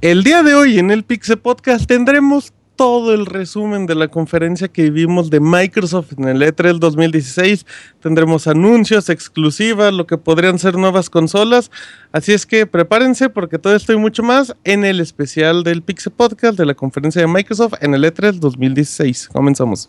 El día de hoy en el Pixel Podcast tendremos todo el resumen de la conferencia que vimos de Microsoft en el E3 2016. Tendremos anuncios, exclusivas, lo que podrían ser nuevas consolas. Así es que prepárense porque todo esto y mucho más en el especial del Pixel Podcast de la conferencia de Microsoft en el E3 2016. Comenzamos.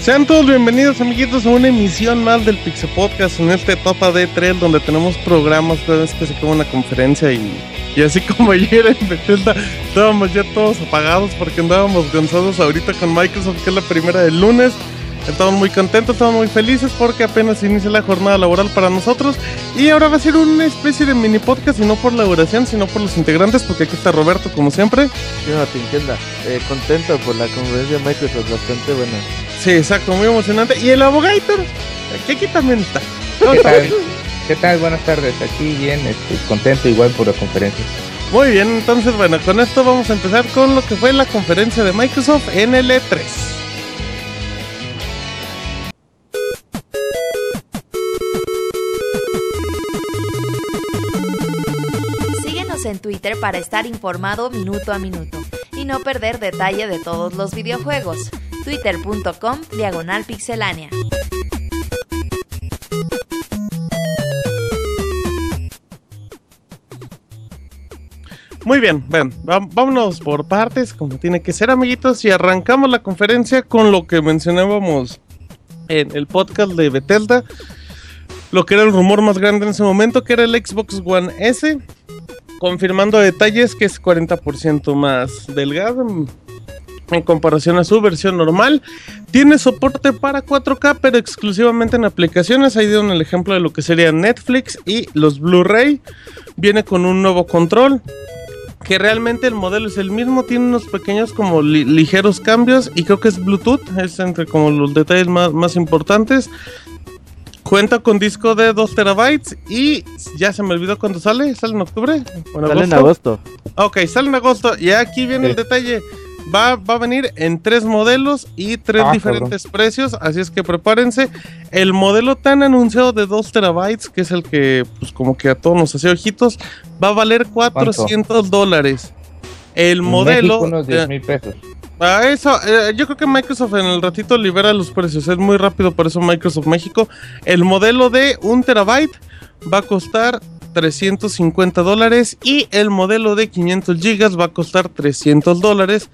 Sean todos bienvenidos amiguitos a una emisión más del Pixel Podcast en este etapa de 3 donde tenemos programas cada vez que se acaba una conferencia y, y así como ayer en Bethesda estábamos ya todos apagados porque andábamos cansados ahorita con Microsoft que es la primera del lunes Estamos muy contentos, estamos muy felices porque apenas inicia la jornada laboral para nosotros. Y ahora va a ser una especie de mini podcast, y no por la duración, sino por los integrantes, porque aquí está Roberto, como siempre. Sí, no, te entienda. Eh, contento por la conferencia de Microsoft, bastante buena. Sí, exacto, muy emocionante. Y el abogator, que aquí también está. ¿Qué tal? ¿Qué tal? Buenas tardes. Aquí bien, este, contento igual por la conferencia. Muy bien, entonces bueno, con esto vamos a empezar con lo que fue la conferencia de Microsoft en el E3. Twitter para estar informado minuto a minuto y no perder detalle de todos los videojuegos. Twitter.com Diagonal Pixelánea. Muy bien, ven, vámonos por partes, como tiene que ser, amiguitos, y arrancamos la conferencia con lo que mencionábamos en el podcast de Bethesda, lo que era el rumor más grande en ese momento, que era el Xbox One S, confirmando detalles que es 40% más delgado en comparación a su versión normal. Tiene soporte para 4K, pero exclusivamente en aplicaciones. Ahí dieron el ejemplo de lo que sería Netflix y los Blu-ray. Viene con un nuevo control. Que realmente el modelo es el mismo, tiene unos pequeños como ligeros cambios y creo que es Bluetooth, es entre como los detalles más, más importantes. Cuenta con disco de 2 terabytes y ya se me olvidó cuándo sale. ¿Sale en octubre? sale en agosto. Ok, sale en agosto. Y aquí viene el detalle. Va, va, a venir en tres modelos y tres ah, diferentes precios. Así es que prepárense. El modelo tan anunciado de 2 terabytes, que es el que, pues, como que a todos nos hace ojitos, va a valer 400 dólares. El modelo. unos 10 mil pesos. A eso, eh, yo creo que Microsoft en el ratito libera los precios. Es muy rápido, por eso Microsoft México. El modelo de 1 terabyte va a costar 350 dólares y el modelo de 500 gigas va a costar 300 dólares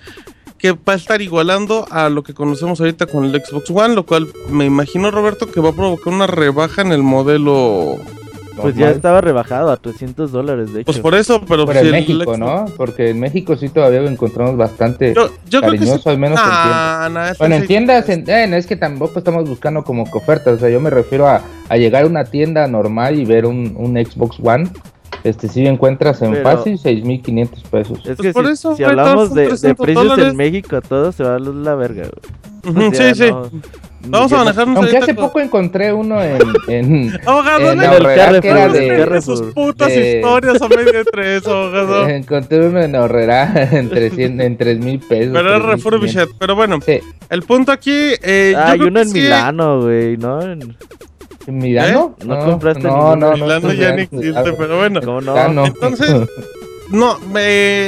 que va a estar igualando a lo que conocemos ahorita con el Xbox One, lo cual me imagino Roberto que va a provocar una rebaja en el modelo pues ya estaba rebajado a 300 dólares, de pues hecho. Pues por eso, pero... Por en México, ¿no? Porque en México sí todavía lo encontramos bastante yo, cariñoso, al menos en tiendas. bueno, en tiendas, eh, es que tampoco estamos buscando como ofertas, o sea, yo me refiero a, llegar a una tienda normal y ver un, un Xbox One este si encuentras en fácil 6.500 pesos. Es que pues si, hablamos de, precios en México, todo se va a la verga. sí, sí. Vamos a manejarnos Aunque hace poco encontré uno en. en abogado, en Ahorrera, que era de. sus putas historias a medio de tres, abogado. Encontré uno en Ahorrera en, en 3 mil pesos. Pero era refurbished. Pero bueno, sí. el punto aquí. Eh, Hay uno en Milano, güey, ¿no? En... ¿En Milano? ¿Eh? ¿No, compraste no, no, no, Milano ya ni existe, pero bueno. no? Entonces. No,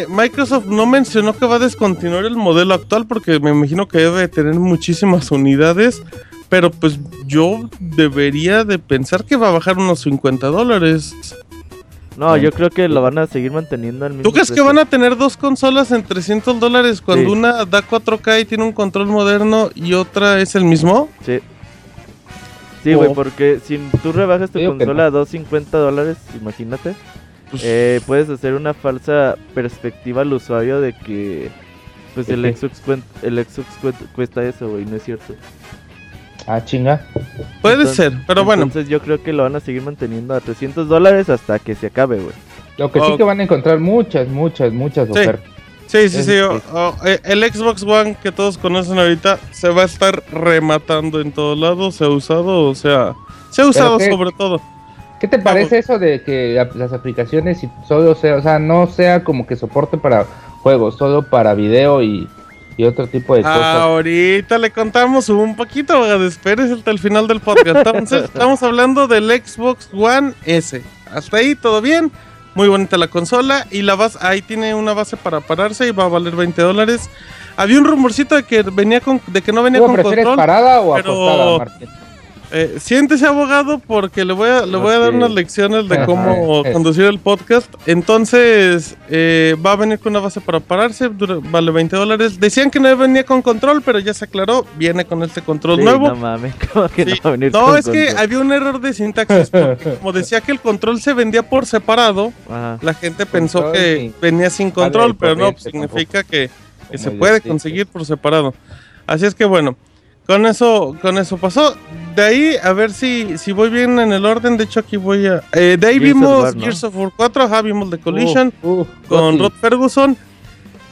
Microsoft no mencionó que va a descontinuar el modelo actual porque me imagino que debe tener muchísimas unidades, pero pues yo debería de pensar que va a bajar unos 50 dólares. No, yo creo que lo van a seguir manteniendo al mismo ¿Tú crees que van a tener dos consolas en 300 dólares cuando una da 4K y tiene un control moderno y otra es el mismo? Sí. Sí, güey, oh. porque si tú rebajas tu consola a 250 dólares, imagínate, pues eh, puedes hacer una falsa perspectiva al usuario de que pues el Xbox, el Xbox cuesta eso, güey, no es cierto. Ah, chinga. Puede ser, pero bueno. Entonces yo creo que lo van a seguir manteniendo a 300 dólares hasta que se acabe, güey. Lo que sí que van a encontrar muchas, muchas, muchas ofertas. Sí, sí, sí. Eh, el Xbox One que todos conocen ahorita se va a estar rematando en todos lados. Se ha usado, o sea, se ha usado sobre todo. ¿Qué te parece eso de que las aplicaciones solo sea, o sea, no sea como que soporte para juegos, solo para video y y otro tipo de cosas. Ahorita le contamos un poquito, espérese hasta el final del podcast. estamos hablando del Xbox One S. Hasta ahí todo bien. Muy bonita la consola y la base, ahí tiene una base para pararse y va a valer 20 dólares. Había un rumorcito de que venía con, de que no venía con control. parada o pero... Martín? Eh, siéntese abogado porque le voy a, le voy a dar unas lecciones de cómo conducir el podcast. Entonces, eh, va a venir con una base para pararse, vale 20 dólares. Decían que no venía con control, pero ya se aclaró, viene con este control nuevo. No mames, ¿cómo que no va a venir No, es que había un error de sintaxis. como decía que el control se vendía por separado, la gente pensó que venía sin control, pero no, pues, significa que, que se puede conseguir por separado. Así es que bueno. Con eso, con eso pasó. De ahí, a ver si, si voy bien en el orden. De hecho, aquí voy a. Eh, de ahí vimos Gears of War 4, ajá, vimos The Collision con Rod Ferguson.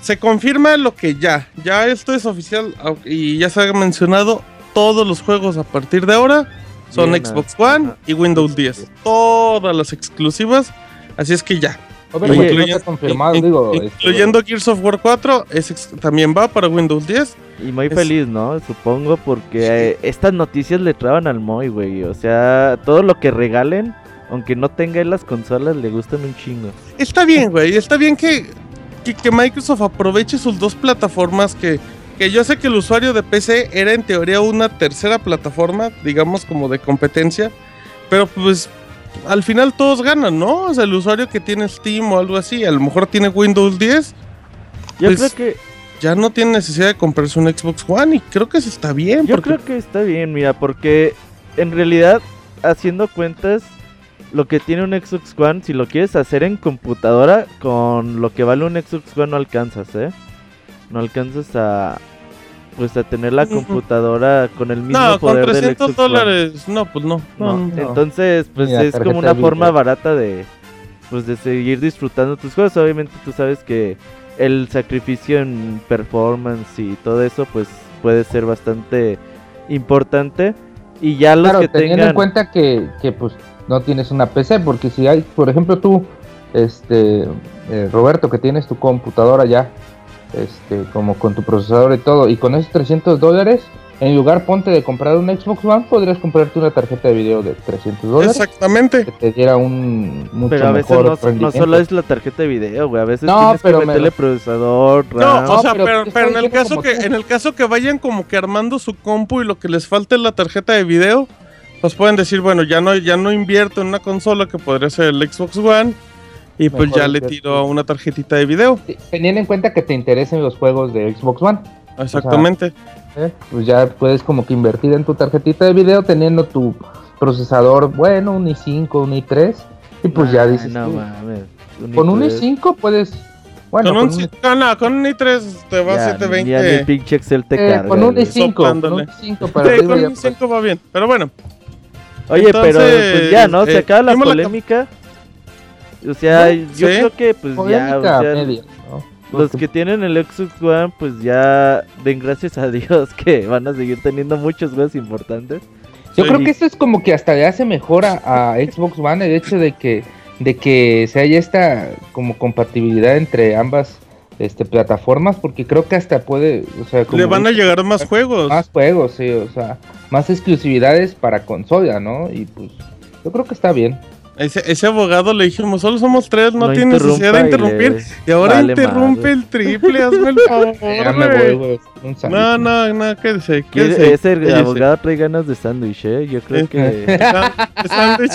Se confirma lo que ya. Ya esto es oficial y ya se ha mencionado. Todos los juegos a partir de ahora son Xbox One y Windows 10. Todas las exclusivas. Así es que ya. Incluyendo, Gears of War 4, también va para Windows 10. Y muy feliz, ¿no? Supongo, porque eh, estas noticias le traban al Moy, güey. O sea, todo lo que regalen, aunque no tenga en las consolas, le gustan un chingo. Está bien, güey. Está bien que, que, Microsoft aproveche sus dos plataformas que, que yo sé que el usuario de PC era en teoría una tercera plataforma, digamos como de competencia, pero pues al final todos ganan, ¿no? O sea, el usuario que tiene Steam o algo así, a lo mejor tiene Windows 10. Yo pues creo que ya no tiene necesidad de comprarse un Xbox One y creo que eso está bien. Yo creo que está bien, mira, porque en realidad, haciendo cuentas, lo que tiene un Xbox One, si lo quieres hacer en computadora, con lo que vale un Xbox One no alcanzas, ¿eh? No alcanzas a, pues a tener la computadora con el mismo no, poder con 300 dólares, no, pues no, Entonces, pues es como una forma barata de, pues de seguir disfrutando tus juegos. Obviamente tú sabes que el sacrificio en performance y todo eso, pues puede ser bastante importante. Y ya los que teniendo tengan... en cuenta que, que, pues no tienes una PC, porque si hay, por ejemplo, tú, este, eh, Roberto, que tienes tu computadora ya, este, como con tu procesador y todo, y con esos 300 dólares, en lugar, ponte de comprar un Xbox One, podrías comprarte una tarjeta de video de 300 dólares. Exactamente. Que te diera un mucho pero a veces no, no, solo es la tarjeta de video, güey. A veces tienes que meterle procesador, RAM. No, o sea, pero, en el caso que en el caso que vayan como que armando su compu y lo que les falte es la tarjeta de video, pues pueden decir, bueno, ya no ya no invierto en una consola que podría ser el Xbox One. Y pues ya le tiro a una tarjetita de video. Teniendo en cuenta que te interesen los juegos de Xbox One. Exactamente. ¿eh? Pues ya puedes como que invertir en tu tarjetita de video teniendo tu procesador, bueno, un i5, un i3, y pues ya dices, no, con un i5 puedes... Bueno, con, un, i... con un i3 te va a 720. Ya el pinche Excel te eh, carga. Con un i5, con un i5 para con un i5 va bien, pero bueno. Oye, pero pues ya, ¿no? Se eh, acaba la polémica. O sea, yo creo que pues ya... O sea, media. Los que tienen el Xbox One, pues ya den gracias a Dios que van a seguir teniendo muchos juegos importantes. Yo creo que esto es como que hasta le hace mejor a, Xbox One el hecho de que de que se haya esta como compatibilidad entre ambas este plataformas porque creo que hasta puede, o sea, le van a llegar más juegos. Más juegos, sí, o sea, más exclusividades para consola, ¿no? Y pues yo creo que está bien. Ese, ese, abogado le dijimos, solo somos tres, no, tiene necesidad de interrumpir. Y, ahora interrumpe el triple, hazme el favor. ya me voy. No, no, no, quédese, quédese. Ese abogado trae ganas de sándwich, ¿eh? Yo creo que. ¿De sándwich?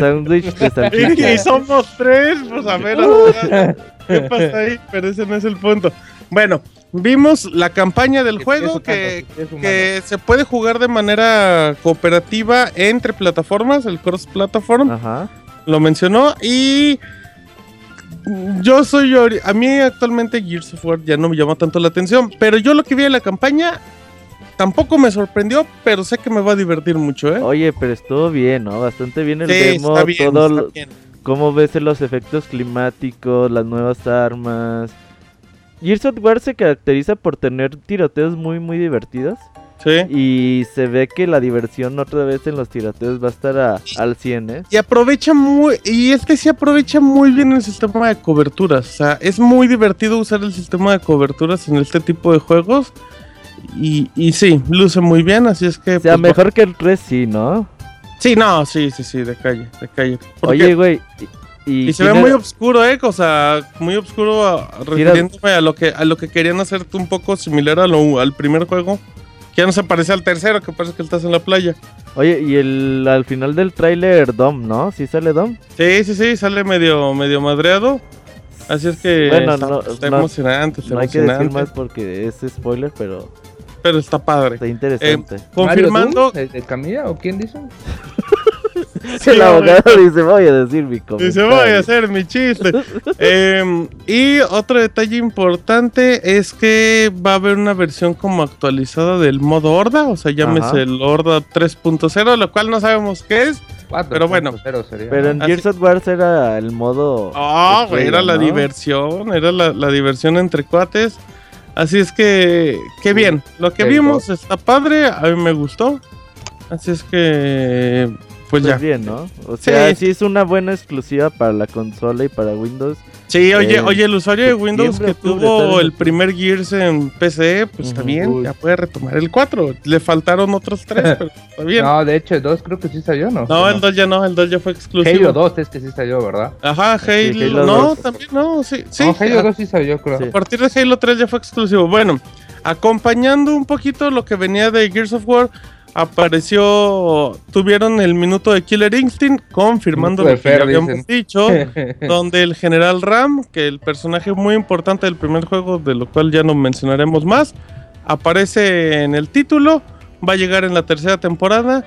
sándwich de sándwich. Y, somos tres, pues a ver, ¿qué pasa ahí? Pero ese no es el punto. Bueno, vimos la campaña del juego que, que, se puede jugar de manera cooperativa entre plataformas, el cross platform. Ajá. Lo mencionó y yo soy a mí actualmente Gears of War ya no me llama tanto la atención, pero yo lo que vi en la campaña tampoco me sorprendió, pero sé que me va a divertir mucho, ¿eh? Oye, pero estuvo bien, ¿no? Bastante bien el demo, todo cómo ves los efectos climáticos, las nuevas armas. Gears of War se caracteriza por tener tiroteos muy muy divertidos. Sí. Y se ve que la diversión otra vez en los tiroteos va a estar al 100, ¿eh? Y aprovecha muy. Y es que sí aprovecha muy bien el sistema de coberturas. O sea, es muy divertido usar el sistema de coberturas en este tipo de juegos. Y, y sí, luce muy bien, así es que. O sea, pues, mejor que el 3, sí, ¿no? Sí, no, sí, sí, sí, de calle, de calle. Oye, güey. Y, se ve muy oscuro, eh, o sea, muy oscuro refiriéndome a lo que a lo que querían hacerte un poco similar a lo, al primer juego. Que ya no se parece al tercero, que parece que estás en la playa. Oye, y el al final del tráiler Dom, ¿no? ¿Sí sale Dom? Sí, sí, sí, sale medio medio madreado. Así es que bueno, está, no, está emocionante, no hay que decir más porque es spoiler, pero pero está padre. Está interesante. Eh, confirmando. ¿De Camilla o quién dice? el abogado dice, voy a decir mi comentario. Dice, voy a hacer mi chiste. Em, y otro detalle importante es que va a haber una versión como actualizada del modo Horda, o sea, llámese el Horda 3.0, lo cual no sabemos qué es. pero bueno, pero en Gears of War era el modo. Ah, era la diversión, era la, la, diversión entre cuates. Así es que, qué bien. Lo que vimos está padre, a mí me gustó. Así es que, pues, pues, ya. bien, ¿no? O sea, sí. es una buena exclusiva para la consola y para Windows. Sí, oye, eh, oye, el usuario de Windows que tuvo el primer Gears en PC, pues está bien, ya puede retomar el 4. Le faltaron otros 3, pero está bien. No, de hecho, el 2 creo que sí salió, ¿no? No, el 2 ya no, el 2 ya fue exclusivo. Halo 2 es que sí salió, ¿verdad? Ajá, Halo. no, también no, sí. sí no, Halo 2 sí salió, creo. A partir de Halo 3 ya fue exclusivo. Bueno, acompañando un poquito lo que venía de Gears of War apareció, tuvieron el minuto de Killer Instinct, confirmando lo que ya habíamos dicho, donde el general Ram, que el personaje muy importante del primer juego, de lo cual ya no mencionaremos más, aparece en el título, va a llegar en la tercera temporada.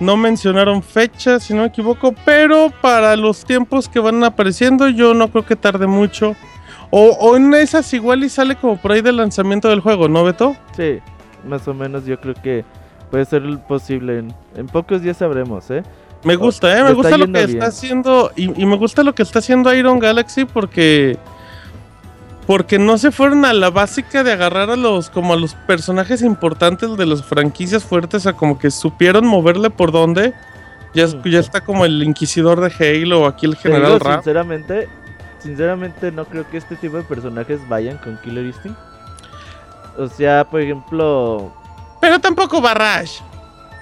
No mencionaron fecha, si no me equivoco, pero para los tiempos que van apareciendo, yo no creo que tarde mucho. O, o en esas igual y sale como por ahí del lanzamiento del juego, ¿no, Beto? Sí, más o menos yo creo que Puede ser posible. En, pocos días sabremos, ¿eh? Me gusta, ¿eh? Me gusta lo que está haciendo. Y, me gusta lo que está haciendo Iron Galaxy porque. Porque no se fueron a la básica de agarrar a los. como a los personajes importantes de las franquicias fuertes. A como que supieron moverle por donde. Ya, ya está como el inquisidor de Halo o aquí el general Ram. Sinceramente, sinceramente no creo que este tipo de personajes vayan con Killer Instinct. O sea, por ejemplo, pero tampoco Barrage.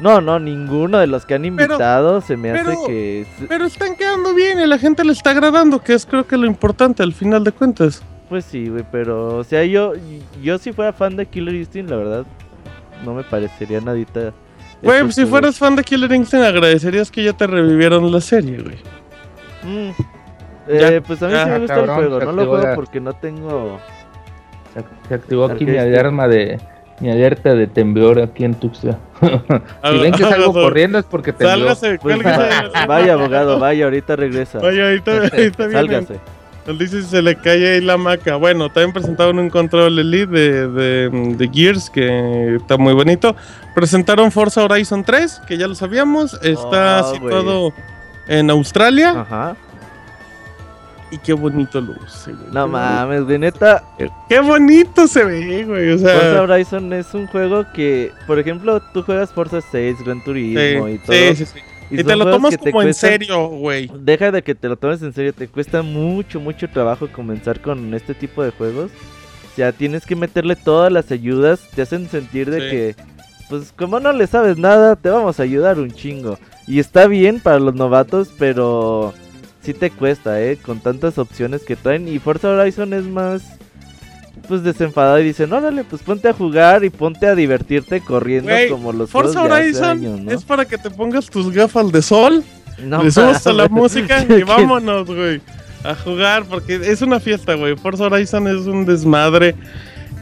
No, no, ninguno de los que han invitado se me hace que... Pero están quedando bien y la gente le está agradando, que es creo que lo importante al final de cuentas. Pues sí, güey, pero... O sea, yo, yo si fuera fan de Killer Instinct, la verdad, no me parecería nadita... Güey, si fueras fan de Killer Instinct, agradecerías que ya te revivieron la serie, güey. Mm. Eh, pues a mí sí me gusta el juego, no lo juego porque no tengo... Se, activó aquí mi alarma de mi alerta de temblor aquí en Tuxtla. si ven que salgo corriendo es porque tembló. Sálgase, pues, vaya abogado, vaya, ahorita regresa. Vaya, ahorita, ahorita viene. Sálgase. Él dice si se le cae ahí la maca. Bueno, también presentaron un control elite de, de, de, Gears que está muy bonito. Presentaron Forza Horizon 3, que ya lo sabíamos. Está oh, situado en Australia. Ajá. Y qué bonito luce, güey. No mames, de neta. Qué bonito se ve, güey. O sea... Forza Horizon es un juego que, por ejemplo, tú juegas Forza 6, Gran Turismo y todo. Sí, sí, sí. Y, te lo tomas como en serio, güey. Deja de que te lo tomes en serio. Te cuesta mucho, mucho trabajo comenzar con este tipo de juegos. O sea, tienes que meterle todas las ayudas. Te hacen sentir de que pues como no le sabes nada, te vamos a ayudar un chingo. Y está bien para los novatos, pero sí te cuesta, ¿eh? Con tantas opciones que traen. Y Forza Horizon es más, pues desenfadado y dicen, órale, pues ponte a jugar y ponte a divertirte corriendo como los Forza Horizon es para que te pongas tus gafas de sol, no, le subas a la música y vámonos, güey a jugar porque es una fiesta, güey. Forza Horizon es un desmadre.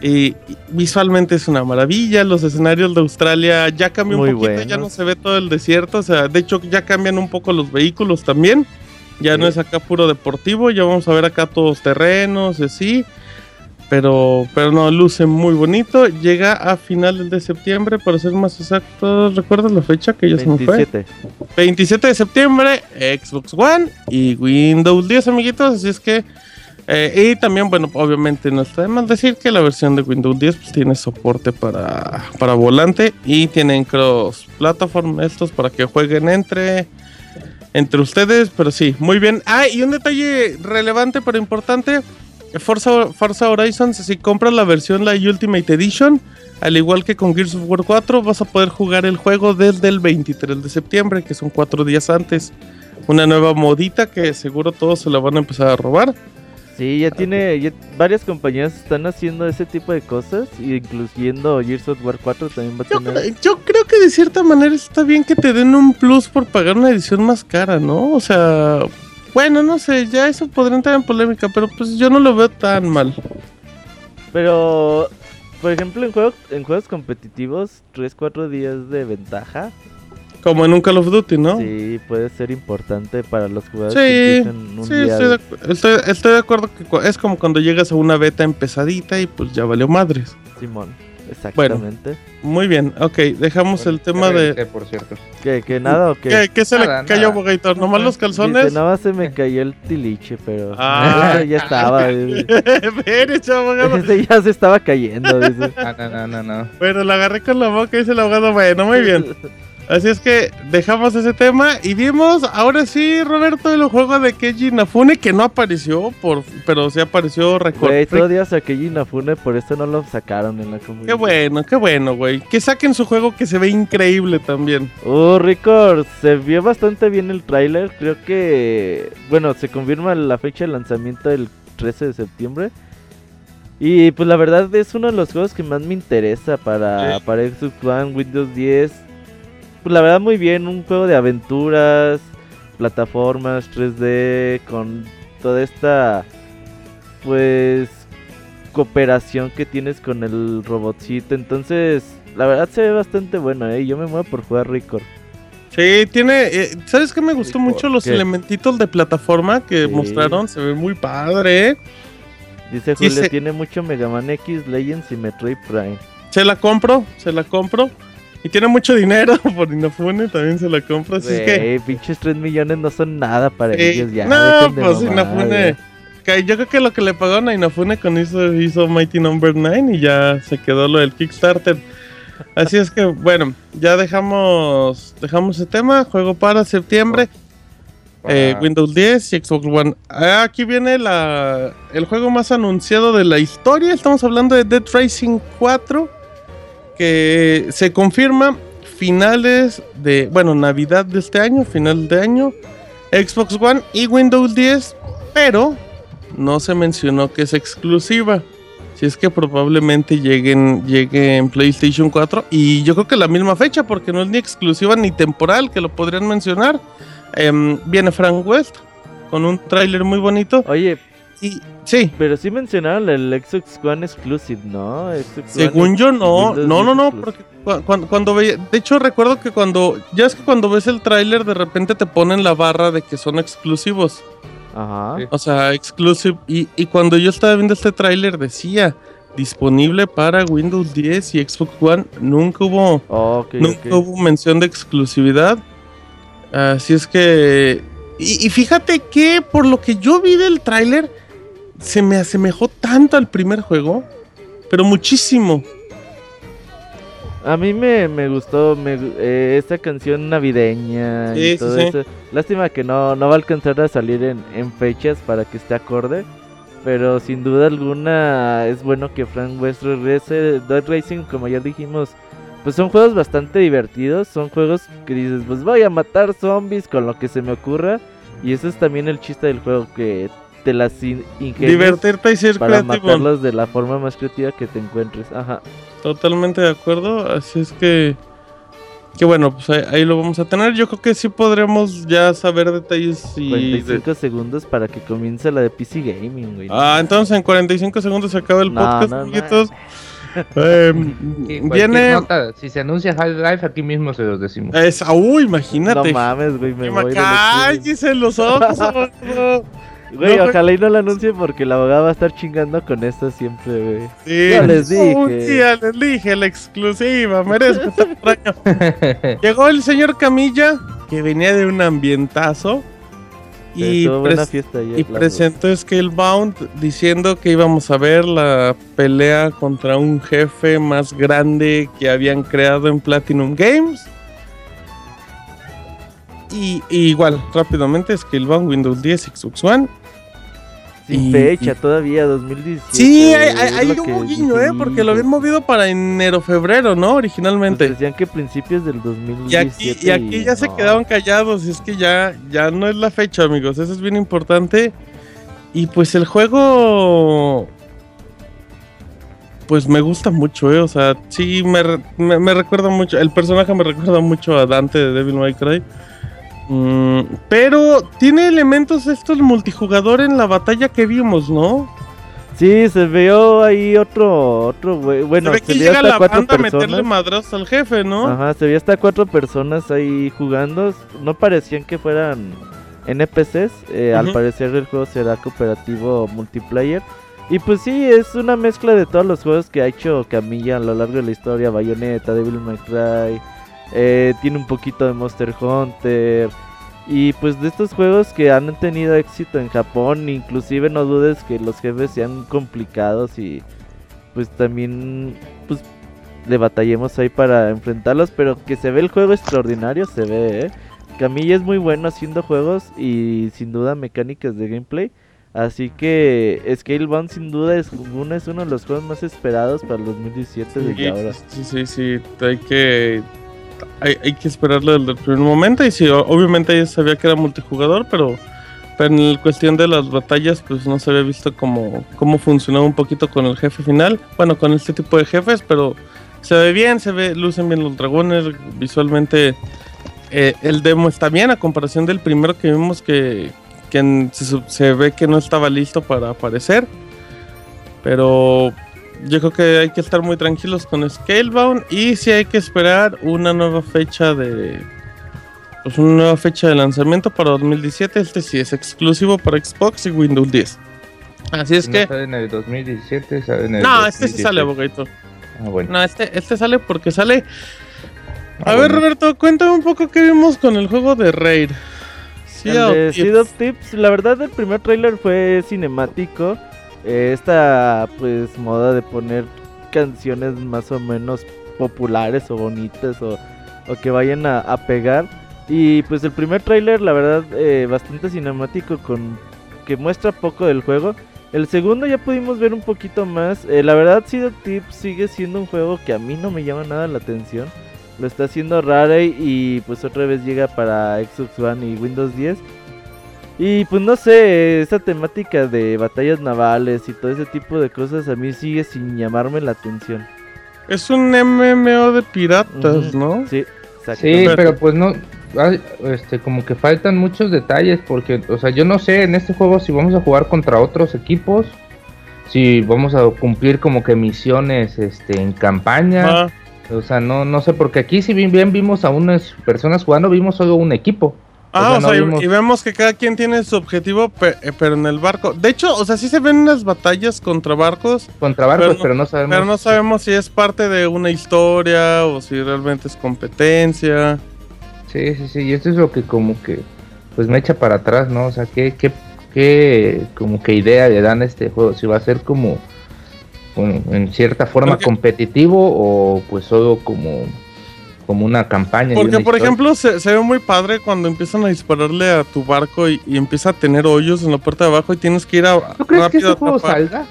Y visualmente es una maravilla. Los escenarios de Australia ya cambian un poquito, ya no se ve todo el desierto. O sea, de hecho, ya cambian un poco los vehículos también. Ya no es acá puro deportivo, ya vamos a ver acá todos terrenos y así. Pero, pero no, luce muy bonito. Llega a finales de septiembre, para ser más exactos. ¿Recuerdas la fecha que ya se me fue? 27 de septiembre, Xbox One y Windows 10, amiguitos. Así es que. Eh, y también, bueno, obviamente no está de más decir que la versión de Windows 10 pues, tiene soporte para, para volante y tienen cross platform estos para que jueguen entre entre ustedes, pero sí, muy bien. Ah, y un detalle relevante pero importante, Forza, Forza si compras la versión la Ultimate Edition, al igual que con Gears of War 4, vas a poder jugar el juego desde el 23 de septiembre, que son cuatro días antes. Una nueva modita que seguro todos se la van a empezar a robar. Sí, ya tiene, varias compañías están haciendo ese tipo de cosas, incluyendo Gears of War 4 también va a tener. yo creo que de cierta manera está bien que te den un plus por pagar una edición más cara, ¿no? O sea, bueno, no sé, ya eso podría entrar en polémica, pero pues yo no lo veo tan mal. Pero, por ejemplo, en juegos, en juegos competitivos, 3-4 días de ventaja. Como en un Call of Duty, ¿no? Sí, puede ser importante para los jugadores sí, sí, estoy, de, estoy de acuerdo que es como cuando llegas a una beta empezadita y pues ya valió madres. Simón. Exactamente. muy bien, ok, dejamos el tema de... Por cierto. ¿Qué, que nada o qué? ¿Qué, se le cayó, Bogator? ¿Nomás los calzones? nada más se me cayó el tiliche, pero... Ah, ya estaba. Ese ya se estaba cayendo, dice. Ah, no, no, no, no. Bueno, la agarré con la boca y dice el abogado, bueno, muy bien. Así es que dejamos ese tema y vimos ahora sí, Roberto, el juego de Keiji Nafune que no apareció, por, pero sí apareció Record. Güey, tú odias a Keiji Nafune, por eso no lo sacaron en la comunidad. Qué bueno, qué bueno, güey. Que saquen su juego que se ve increíble también. Uh, Record, se vio bastante bien el tráiler. Creo que, bueno, se confirma la fecha de lanzamiento del 13 de septiembre. Y pues la verdad es uno de los juegos que más me interesa para, para Xbox One, Windows 10 pues la verdad muy bien, un juego de aventuras, plataformas 3D, con toda esta, pues, cooperación que tienes con el robotcito. Entonces, la verdad se ve bastante bueno, ¿eh? Yo me muevo por jugar Record. Sí, tiene. Eh, ¿Sabes qué me gustó mucho? Los elementitos de plataforma que mostraron. Se ve muy padre. Dice Julio, tiene mucho Mega Man X, Legends y Metroid Prime. Se la compro, se la compro. Y tiene mucho dinero por Inafune, también se la compra. Así es que. pinches 3 millones no son nada para ellos ya. No, pues Inafune. Yo creo que lo que le pagaron a Inafune con hizo, hizo Mighty Number no. 9 y ya se quedó lo del Kickstarter. Así es que, bueno, ya dejamos dejamos ese tema. Juego para septiembre. Eh, Windows 10 y Xbox One. Ah, aquí viene la, el juego más anunciado de la historia. Estamos hablando de Dead Racing 4 que se confirma finales de, bueno, Navidad de este año, final de año, Xbox One y Windows 10, pero no se mencionó que es exclusiva. Si es que probablemente lleguen, llegue en PlayStation 4 y yo creo que la misma fecha porque no es ni exclusiva ni temporal que lo podrían mencionar. Em, viene Frank West con un tráiler muy bonito. Oye, y, sí. Pero sí mencionaron el Xbox One Exclusive, ¿no? Según yo no, no, no, no, porque cuando, cuando de hecho recuerdo que cuando, ya es que cuando ves el tráiler de repente te ponen la barra de que son exclusivos. Ajá. O sea, exclusive. Y, y cuando yo estaba viendo este tráiler decía disponible para Windows 10 y Xbox One. Nunca hubo, nunca hubo mención de exclusividad. Así es que... Y, y, fíjate que por lo que yo vi del tráiler, se me asemejó tanto al primer juego, pero muchísimo. A mí me, gustó me, eh, esta canción navideña y todo eso. Lástima que no, no va a alcanzar a salir en, en, fechas para que esté acorde. Pero sin duda alguna es bueno que Frank West regrese. Dead Racing, como ya dijimos, pues son juegos bastante divertidos, son juegos que dices, pues voy a matar zombies con lo que se me ocurra. Y eso es también el chiste del juego, que te las ingenias Divertirte y ser para matarlos de la forma más creativa que te encuentres. Ajá. Totalmente de acuerdo, así es que... Que bueno, pues ahí, lo vamos a tener. Yo creo que sí podremos ya saber detalles y... 45 segundos para que comience la de PC Gaming, güey. Ah, entonces en 45 segundos se acaba el podcast, amiguitos. Em, viene. si se anuncia Half-Life, aquí mismo se los decimos. Es, uy, imagínate. No mames, güey, me voy Cállese los ojos. Güey, ojalá y no lo anuncie porque la abogada va a estar chingando con esto siempre, güey. Sí. Ya les dije. Un ya les dije, la exclusiva, merezco este Llegó el señor Camilla, que venía de un ambientazo. Y, y presentó Scalebound diciendo que íbamos a ver la pelea contra un jefe más grande que habían creado en Platinum Games. Y, igual, rápidamente, Scalebound, Windows 10, Xbox One. Sin fecha todavía, 2017. Sí, hay, un guiño, ¿eh? Porque lo habían movido para enero, febrero, ¿no? Originalmente. Pues decían que principios del 2017. Y aquí, y aquí ya se quedaron callados. Es que ya, ya no es la fecha, amigos. Eso es bien importante. Y pues el juego. Pues me gusta mucho, ¿eh? O sea, sí, me, me, me recuerda mucho. El personaje me recuerda mucho a Dante de Devil May Cry. Mm, pero tiene elementos estos multijugador en la batalla que vimos, ¿no? Sí, se vio ahí otro, otro Bueno, se, ve que llega hasta la cuatro banda personas. a meterle madrazos al jefe, ¿no? Ajá, se vio hasta cuatro personas ahí jugando. No parecían que fueran NPCs. Eh, al parecer el juego será cooperativo multiplayer. Y pues sí, es una mezcla de todos los juegos que ha hecho Camilla a lo largo de la historia. Bayonetta, Devil May Cry, eh, tiene un poquito de Monster Hunter. Y pues de estos juegos que han tenido éxito en Japón, inclusive no dudes que los jefes sean complicados y pues también pues le batallemos ahí para enfrentarlos, pero que se ve el juego extraordinario, se ve, ¿eh? Camilla es muy bueno haciendo juegos y sin duda mecánicas de gameplay. Así que Scalebound sin duda es uno, es uno de los juegos más esperados para el 2017 desde ahora. Sí, sí, sí, hay que hay, que esperarlo desde el primer momento. Y sí, obviamente ya sabía que era multijugador, pero, en cuestión de las batallas, pues no se había visto cómo, cómo funcionaba un poquito con el jefe final. Bueno, con este tipo de jefes, pero se ve bien, se ve, lucen bien los dragones. Visualmente, eh, el demo está bien a comparación del primero que vimos que, se ve que no estaba listo para aparecer. Pero yo creo que hay que estar muy tranquilos con Scalebound y si hay que esperar una nueva fecha de pues una nueva fecha de lanzamiento para 2017, este sí es exclusivo para Xbox y Windows 10. Así es que sale en el 2017, sale en el No, este sí sale, abogadito. Ah, bueno. No, este este sale porque sale A ah, ver, Roberto, cuéntame un poco qué vimos con el juego de Raid. Sea of Tips, la verdad el primer trailer fue cinemático esta pues moda de poner canciones más o menos populares o bonitas o, que vayan a, pegar. Y pues el primer tráiler la verdad eh, bastante cinemático con que muestra poco del juego. El segundo ya pudimos ver un poquito más. Eh, la verdad Sea Tips sigue siendo un juego que a mí no me llama nada la atención. Lo está haciendo Rare y pues otra vez llega para Xbox One y Windows 10. Y pues no sé, esa temática de batallas navales y todo ese tipo de cosas a mí sigue sin llamarme la atención. Es un MMO de piratas, ¿no? Sí, Sí, pero pues no, este, como que faltan muchos detalles porque, o sea, yo no sé en este juego si vamos a jugar contra otros equipos, si vamos a cumplir como que misiones, este, en campaña. O sea, no, no sé, porque aquí si bien, bien vimos a unas personas jugando, vimos solo un equipo. Ah, o sea, y, vemos que cada quien tiene su objetivo, eh, pero en el barco. De hecho, o sea, sí se ven unas batallas contra barcos. Contra barcos, pero no, sabemos. Pero no sabemos si es parte de una historia o si realmente es competencia. Sí, sí, sí. Y esto es lo que como que, pues me echa para atrás, ¿no? O sea, ¿qué, qué, qué como que idea le dan a este juego? Si va a ser como, en cierta forma competitivo o pues solo como como una campaña. Porque, por ejemplo, se, ve muy padre cuando empiezan a dispararle a tu barco y, empieza a tener hoyos en la puerta de abajo y tienes que ir a. ¿Tú crees que este juego salga?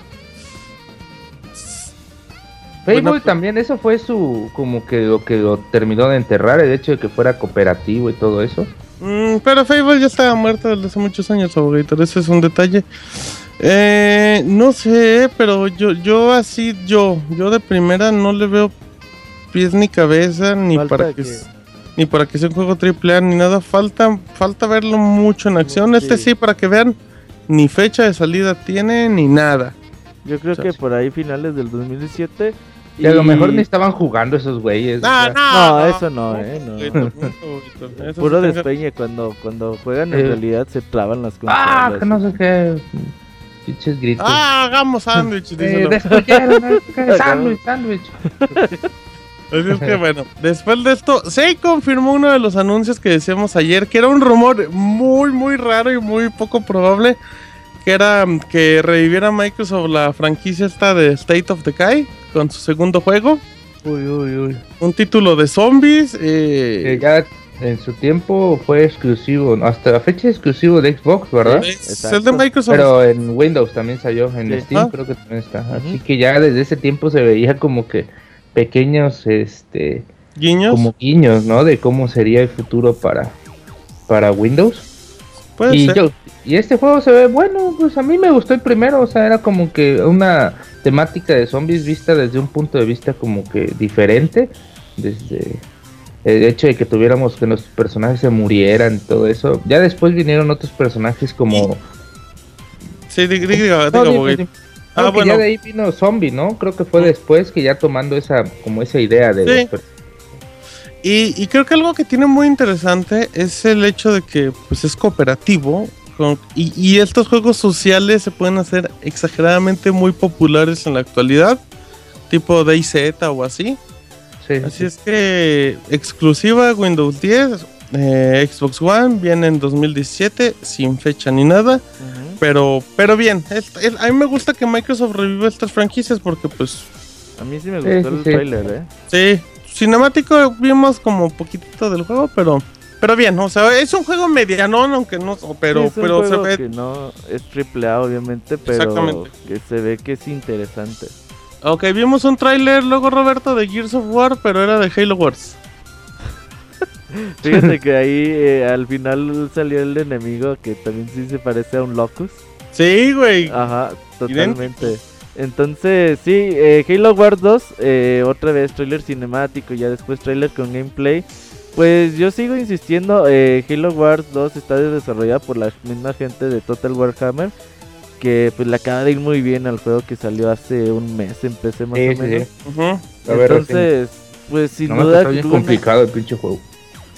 Fable también, eso fue su, como que lo que lo terminó de enterrar, el hecho de que fuera cooperativo y todo eso. Mm, pero Fable ya estaba muerto desde hace muchos años, abogator, ese es un detalle. Eh, no sé, pero yo, yo así, yo, yo de primera no le veo pies ni cabeza, ni para que, ni para que sea un juego triple A ni nada. Falta, falta verlo mucho en acción. Este sí, para que vean, ni fecha de salida tiene ni nada. Yo creo que por ahí finales del 2017 y a lo mejor ni estaban jugando esos güeyes. No, no, eso no, eh. No. Puro despeñe. Cuando, cuando juegan en realidad se clavan las cosas. Ah, que no sé qué. Pinches gritos. Ah, hagamos sándwich. eh, sándwich, sándwich. Así es que bueno, después de esto, se confirmó uno de los anuncios que decíamos ayer, que era un rumor muy, muy raro y muy poco probable, que era que reviviera Microsoft la franquicia esta de State of Decay con su segundo juego. Uy, uy, uy. Un título de zombies. Eh... Que ya en su tiempo fue exclusivo, hasta la fecha exclusivo de Xbox, ¿verdad? Es, el de Microsoft. Pero en Windows también salió, en Steam ah. creo que también está. Así que ya desde ese tiempo se veía como que pequeños, este... Guiños. Como guiños, ¿no? De cómo sería el futuro para, para Windows. Puede y, ser. Yo, y este juego se ve bueno, pues a mí me gustó el primero, o sea, era como que una temática de zombies vista desde un punto de vista como que diferente, desde el hecho de que tuviéramos que los personajes se murieran y todo eso. Ya después vinieron otros personajes como... Sí, diga, diga, diga, Ah, bueno. Ya de ahí vino Zombie, ¿no? Creo que fue después que ya tomando esa como esa idea de sí. y, y, creo que algo que tiene muy interesante es el hecho de que pues es cooperativo y, estos juegos sociales se pueden hacer exageradamente muy populares en la actualidad, tipo DayZ o así. así es que exclusiva Windows 10, eh, Xbox One viene en 2017 sin fecha ni nada. Pero, pero bien, a mí me gusta que Microsoft reviva estas franquicias porque pues... A mí sí me gustó el trailer, ¿eh? Sí, cinemático vimos como poquitito del juego, pero... Pero bien, o sea, es un juego mediano, aunque no, pero, pero se ve... Que no es triple A, obviamente, pero que se ve que es interesante. Ok, vimos un tráiler luego, Roberto, de Gears of War, pero era de Halo Wars. Fíjate que ahí eh, al final salió el enemigo que también sí se parece a un Locus. Sí, güey. Ajá, totalmente. Entonces, sí, eh, Halo Wars 2, eh, otra vez trailer cinemático, ya después trailer con gameplay. Pues yo sigo insistiendo, Halo Wars 2 está desarrollada por la misma gente de Total Warhammer, que pues le acaba de ir muy bien al juego que salió hace un mes en PC más o menos. Entonces, pues sin duda... Está bien complicado el pinche juego.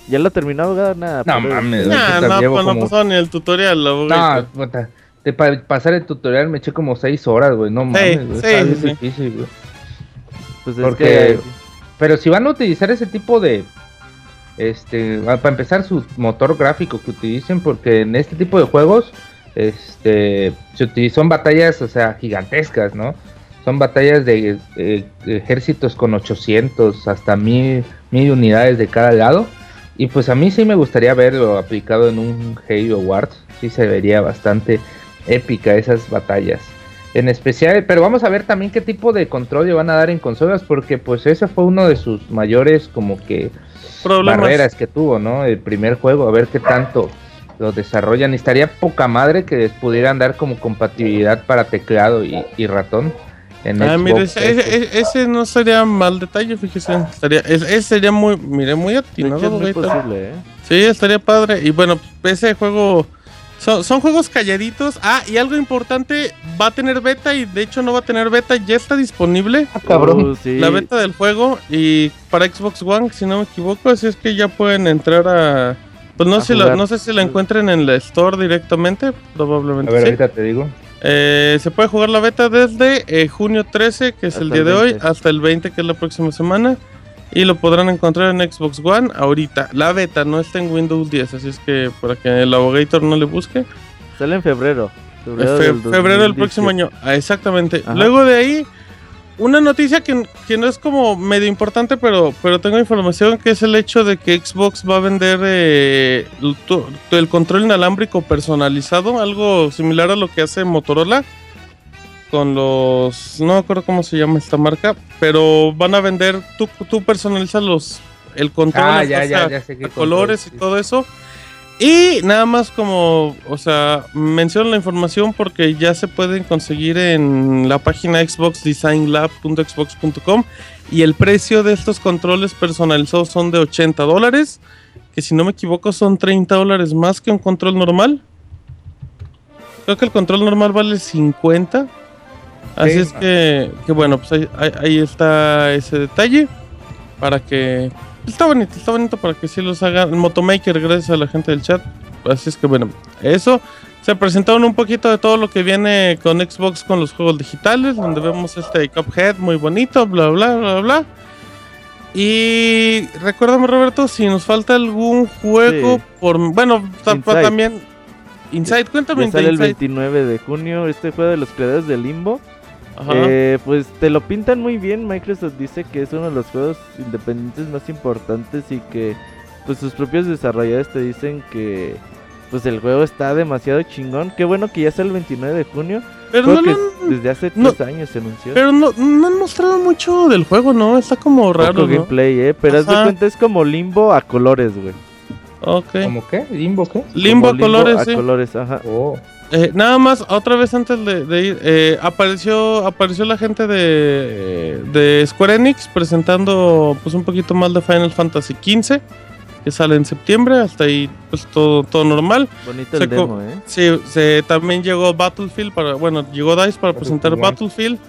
¿Ya lo terminado, Nada. No mames. Nah, no, pues no pasó ni el tutorial. Lo no, puta. De para pasar el tutorial me eché como 6 horas, güey. No mames, sí, Está sí, difícil, güey. Pues Porque... Es que... Pero si van a utilizar ese tipo de... Este, para empezar su motor gráfico que utilicen, porque en este tipo de juegos, este, se utilizan batallas, o sea, gigantescas, ¿no? Son batallas de, ejércitos con 800 hasta 1000, mil unidades de cada lado. Y pues a mí sí me gustaría verlo aplicado en un Halo Wars. Sí se vería bastante épica esas batallas. En especial, pero vamos a ver también qué tipo de control le van a dar en consolas, porque pues ese fue uno de sus mayores como que barreras que tuvo, ¿no? El primer juego, a ver qué tanto lo desarrollan. estaría poca madre que les pudieran dar como compatibilidad para teclado y ratón ah, mire, ese, no sería mal detalle, fíjese. Estaría, ese sería muy, mire, muy atinado. ¿eh? Sí, estaría padre. Y bueno, ese juego. Son, juegos calladitos. Ah, y algo importante, va a tener beta y de hecho no va a tener beta, ya está disponible. Ah, cabrón. Uh, la beta del juego y para Xbox One, si no me equivoco, así es que ya pueden entrar a... Pues no, sé, no sé si la encuentren en la store directamente, probablemente. A ver, ahorita te digo. Eh, se puede jugar la beta desde eh, junio 13, que es el día de hoy, hasta el 20, que es la próxima semana. Y lo podrán encontrar en Xbox One ahorita. La beta no está en Windows 10, así es que para que el abogator no le busque. Sale en febrero. Febrero, del, próximo año. Ah, exactamente. Luego de ahí una noticia que, no es como medio importante, pero, pero tengo información que es el hecho de que Xbox va a vender eh, el, control inalámbrico personalizado, algo similar a lo que hace Motorola. con los. No me acuerdo cómo se llama esta marca, pero van a vender. Tú, tú personalizas los. El control, ah, ya, ya, ya colores y todo eso. Y nada más como, o sea, menciono la información porque ya se pueden conseguir en la página xboxdesignlab.xbox.com y el precio de estos controles personalizados son de 80 dólares, que si no me equivoco son 30 dólares más que un control normal. Creo que el control normal vale 50. Así es que, que, bueno, pues ahí, ahí, está ese detalle para que Está bonito, está bonito para que sí los hagan. Motomaker, gracias a la gente del chat. Así es que bueno, eso. Se presentaron un poquito de todo lo que viene con Xbox con los juegos digitales, donde vemos este Cuphead muy bonito, bla, bla, bla, bla. Y recuérdame, Roberto, si nos falta algún juego por. Bueno, también. Inside, cuéntame. sale el 29 de junio este juego de los creadores de Limbo. Eh, pues te lo pintan muy bien. Microsoft dice que es uno de los juegos independientes más importantes y que pues sus propios desarrolladores te dicen que pues el juego está demasiado chingón. Qué bueno que ya sale el 29 de junio. Pero no, desde hace tres años se anunció. Pero no, no han mostrado mucho del juego, ¿no? Está como raro. ¿no? gameplay, eh. Pero haz de cuenta es como limbo a colores, güey. Ok. ¿Cómo qué? ¿Limbo qué? Limbo, a colores, a colores, ajá. Oh. Eh, nada más, otra vez antes de, ir, eh, apareció, apareció la gente de, de, Square Enix presentando pues un poquito más de Final Fantasy XV, que sale en septiembre, hasta ahí pues todo, todo normal. Bonito el demo, ¿eh? Sí, se, también llegó Battlefield, para, bueno, llegó DICE para presentar Battlefield,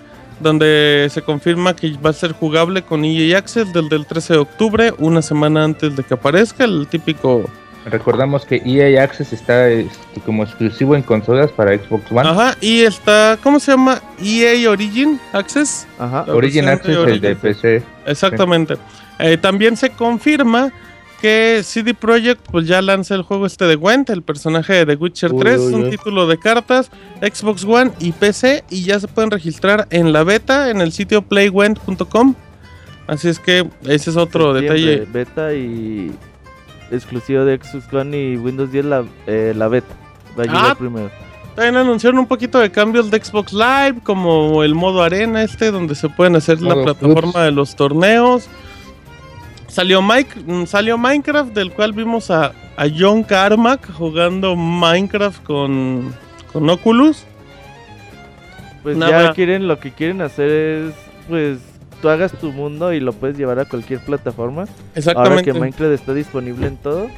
donde se confirma que va a ser jugable con EA Access desde el 13 de octubre, una semana antes de que aparezca, el típico Recordamos que EA Access está este, como exclusivo en consolas para Xbox One. Ajá, y está, ¿cómo se llama? EA Origin Access. Ajá, Origin Access, el de PC. Exactamente. Eh, también se confirma que CD Projekt pues ya lanza el juego este de Gwent, el personaje de The Witcher 3, un título de cartas, Xbox One y PC y ya se pueden registrar en la beta en el sitio playgwent.com. Así es que ese es otro detalle. Beta y exclusivo de Xbox One y Windows 10 la, eh, la beta. Va a llegar ah, primero. También anunciaron un poquito de cambios de Xbox Live, como el modo arena este, donde se pueden hacer la plataforma de los torneos. Salió, Mike, mm, salió Minecraft, del cual vimos a, a John Carmack jugando Minecraft con, con Oculus. Pues ya quieren, lo que quieren hacer es, pues, tú hagas tu mundo y lo puedes llevar a cualquier plataforma. Exactamente. Ahora que Minecraft está disponible en todo.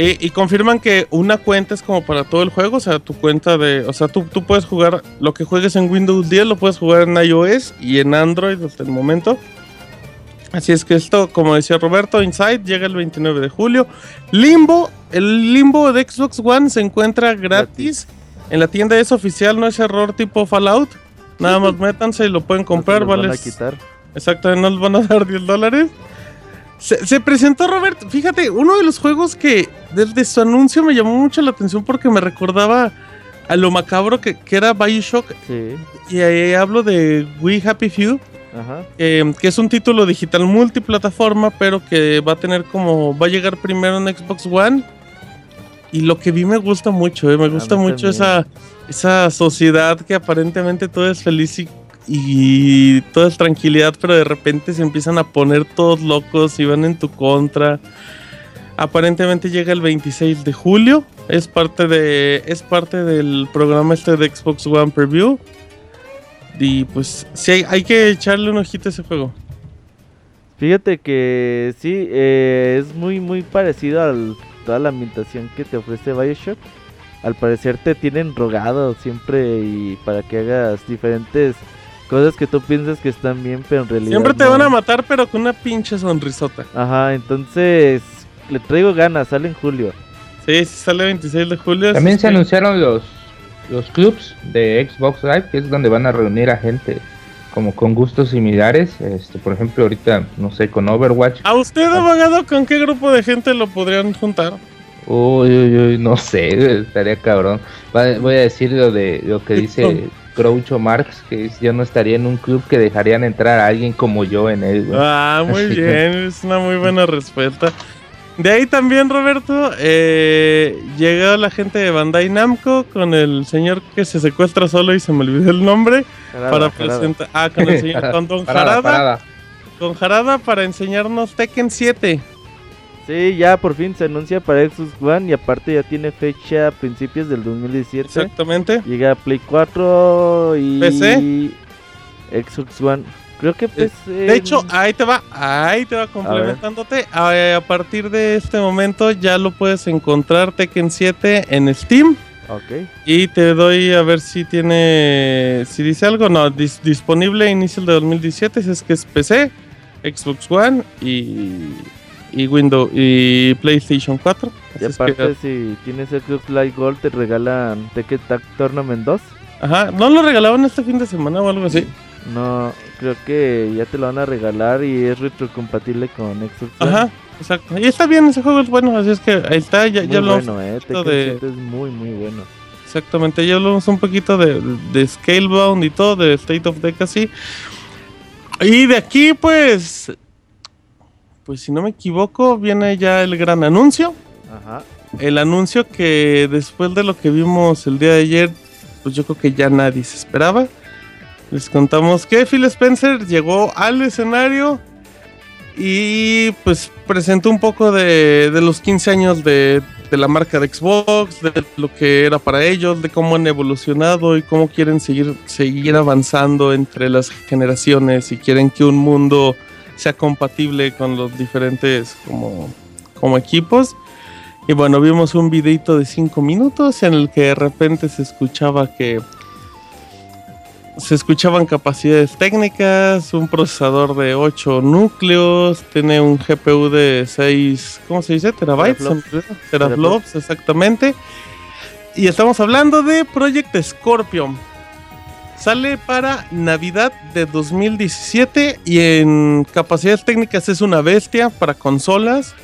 Y, confirman que una cuenta es como para todo el juego, o sea, tu cuenta de, o sea, tú, tú puedes jugar lo que juegues en Windows 10, lo puedes jugar en iOS y en Android hasta el momento. Así es que esto, como decía Roberto, Inside llega el 29 de julio. Limbo, el Limbo de Xbox One se encuentra gratis. En la tienda es oficial, no es error tipo Fallout. Nada más métanse y lo pueden comprar, vale. Exactamente, nos van a dar 10 dólares. Se, presentó Robert, fíjate, uno de los juegos que desde su anuncio me llamó mucho la atención porque me recordaba a lo macabro que, era Bioshock. Sí. Y ahí hablo de We Happy Few. Ajá. que es un título digital multiplataforma, pero que va a tener como. Va a llegar primero en Xbox One. Y lo que vi me gusta mucho, eh, me gusta mucho esa, esa sociedad que aparentemente todo es feliz y y toda es tranquilidad, pero de repente se empiezan a poner todos locos y van en tu contra. Aparentemente llega el 26 de julio. Es parte de. Es parte del programa este de Xbox One Preview. Y pues sí hay, que echarle un ojito a ese juego. Fíjate que sí, eh, es muy muy parecido a toda la ambientación que te ofrece Bioshock. Al parecer te tienen rogado siempre y para que hagas diferentes Cosas que tú piensas que están bien, pero en realidad. Siempre te van a matar, pero con una pinche sonrisota. Ajá, entonces. Le traigo ganas, sale en julio. Sí, sí sale el 26 de julio. También se anunciaron los, los clubs de Xbox Live, que es donde van a reunir a gente como con gustos similares. Este, por ejemplo, ahorita, no sé, con Overwatch. ¿A usted, abogado, con qué grupo de gente lo podrían juntar? Uy, uy, uy, no sé, estaría cabrón. Voy a decir lo de lo que dice Groucho Marx, que yo no estaría en un club que dejarían entrar a alguien como yo en él. Ah, muy bien, es una muy buena respuesta. De ahí también, Roberto, eh, llegó la gente de Bandai Namco con el señor que se secuestra solo y se me olvidó el nombre. para presentar. Ah, con el señor con Don Jarada. Con Jarada para enseñarnos Tekken 7. Sí, ya por fin se anuncia para Xbox One y aparte ya tiene fecha a principios del 2017. Exactamente. Llega a Play 4 y PC. Xbox One. Creo que PC. De hecho, ahí te va, ahí te va complementándote. A, partir de este momento ya lo puedes encontrar Tekken 7 en Steam. Ok. Y te doy a ver si tiene, si dice algo. No, disponible inicio de 2017, si es que es PC, Xbox One y y Windows y PlayStation 4. Y aparte, si tienes Xbox Live Gold, te regalan Tekken Tag Tournament 2. Ajá, ¿no lo regalaban este fin de semana o algo así? No, creo que ya te lo van a regalar y es retrocompatible con Xbox Ajá, exacto. Y está bien, ese juego es bueno, así es que ahí está, ya, muy ya bueno, eh. de... es muy, muy bueno. Exactamente, ya hablamos un poquito de, de Scalebound y todo, de State of Decay. Y de aquí, pues, pues si no me equivoco, viene ya el gran anuncio. Ajá. El anuncio que después de lo que vimos el día de ayer, pues yo creo que ya nadie se esperaba. Les contamos que Phil Spencer llegó al escenario y pues presentó un poco de, los 15 años de, de, la marca de Xbox, de lo que era para ellos, de cómo han evolucionado y cómo quieren seguir, seguir avanzando entre las generaciones y quieren que un mundo sea compatible con los diferentes como, como equipos. Y bueno, vimos un videito de 5 minutos en el que de repente se escuchaba que se escuchaban capacidades técnicas, un procesador de 8 núcleos, tiene un GPU de 6, ¿cómo se dice? Terabytes, teraflops, exactamente. Y estamos hablando de Project Scorpion. Sale para Navidad de 2017 y en capacidades técnicas es una bestia para consolas.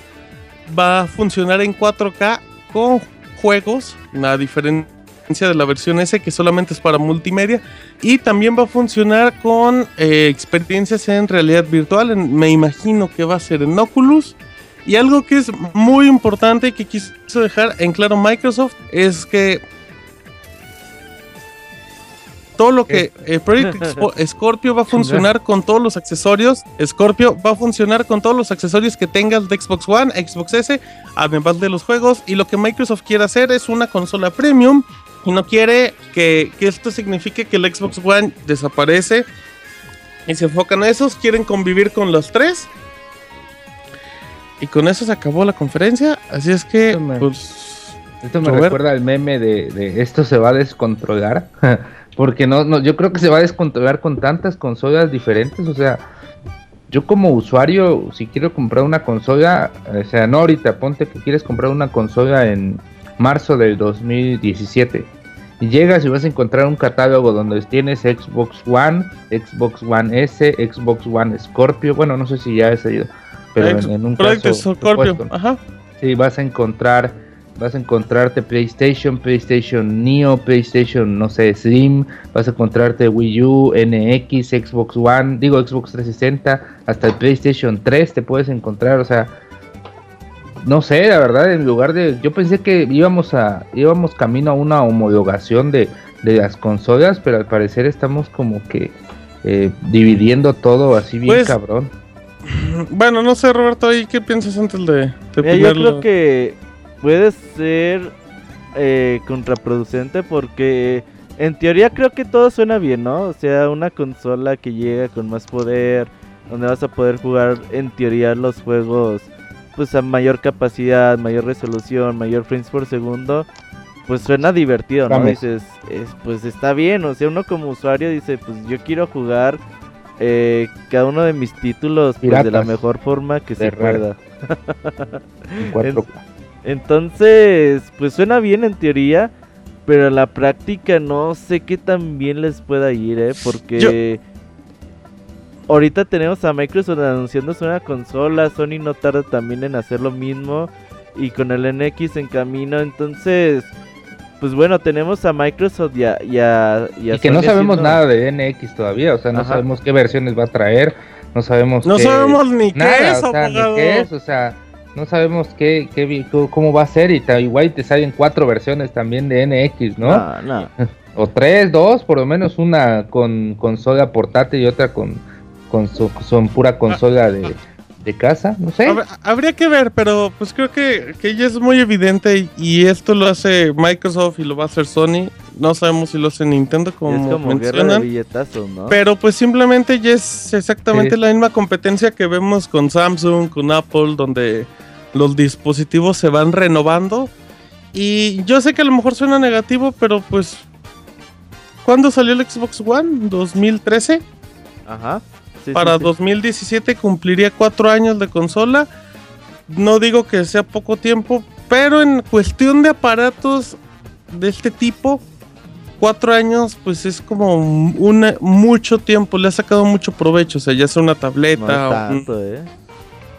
Va a funcionar en 4K con juegos, a diferencia de la versión S que solamente es para multimedia. Y también va a funcionar con eh, experiencias en realidad virtual. me imagino que va a ser en Oculus. Y algo que es muy importante y que quiso dejar en claro Microsoft es que todo lo que el Project Scorpio va a funcionar con todos los accesorios. Scorpio va a funcionar con todos los accesorios que tengas de Xbox One, Xbox S, además de los juegos. Y lo que Microsoft quiere hacer es una consola premium y no quiere que, esto signifique que el Xbox One desaparece y se enfocan a esos. Quieren convivir con los tres. Y con eso se acabó la conferencia. Así es que, pues. Esto me recuerda al meme de, de esto se va a descontrolar. Porque no, no, yo creo que se va a descontrolar con tantas consolas diferentes. O sea, yo como usuario, si quiero comprar una consola, o sea, no ahorita, ponte que quieres comprar una consola en marzo del 2017. Y llegas y vas a encontrar un catálogo donde tienes Xbox One, Xbox One S, Xbox One Scorpio. Bueno, no sé si ya he salido, pero en, un caso. Scorpio, ajá. Sí, vas a encontrar vas a encontrarte PlayStation, PlayStation Neo, PlayStation, no sé, Slim, vas a encontrarte Wii U, NX, Xbox One, digo Xbox 360, hasta el PlayStation 3 te puedes encontrar, o sea, no sé, la verdad, en lugar de, yo pensé que íbamos a, íbamos camino a una homologación de, de las consolas, pero al parecer estamos como que eh, dividiendo todo así bien pues, cabrón. Bueno, no sé, Roberto, ¿y qué piensas antes de, de Yo creo que puede ser eh, contraproducente porque en teoría creo que todo suena bien, ¿no? O sea, una consola que llega con más poder, donde vas a poder jugar en teoría los juegos pues a mayor capacidad, mayor resolución, mayor frames por segundo, pues suena divertido, ¿no? Dices, pues está bien, o sea, uno como usuario dice, pues yo quiero jugar eh, cada uno de mis títulos pues, de la mejor forma que se pueda. Entonces, pues suena bien en teoría, pero en la práctica no sé qué tan bien les pueda ir, ¿eh? Porque ahorita tenemos a Microsoft anunciándose una consola, Sony no tarda también en hacer lo mismo y con el NX en camino, entonces... Pues bueno, tenemos a Microsoft y a, y que no sabemos nada de NX todavía, o sea, no sabemos qué versiones va a traer, no sabemos No sabemos ni qué es, o sea, ni qué es, o sea, no sabemos qué, qué, cómo va a ser y igual te salen cuatro versiones también de NX, ¿no? No, no. O tres, dos, por lo menos una con consola portátil y otra con, con su, pura consola de, de casa, no sé. Habría que ver, pero pues creo que, que ya es muy evidente y, esto lo hace Microsoft y lo va a hacer Sony. No sabemos si lo hace Nintendo como, es mencionan. ¿no? Pero pues simplemente ya es exactamente la misma competencia que vemos con Samsung, con Apple, donde los dispositivos se van renovando. Y yo sé que a lo mejor suena negativo, pero pues... ¿Cuándo salió el Xbox One? ¿2013? Ajá. Para 2017 cumpliría cuatro años de consola. No digo que sea poco tiempo, pero en cuestión de aparatos de este tipo, cuatro años, pues es como un mucho tiempo. Le ha sacado mucho provecho. O sea, ya sea una tableta. No ¿eh?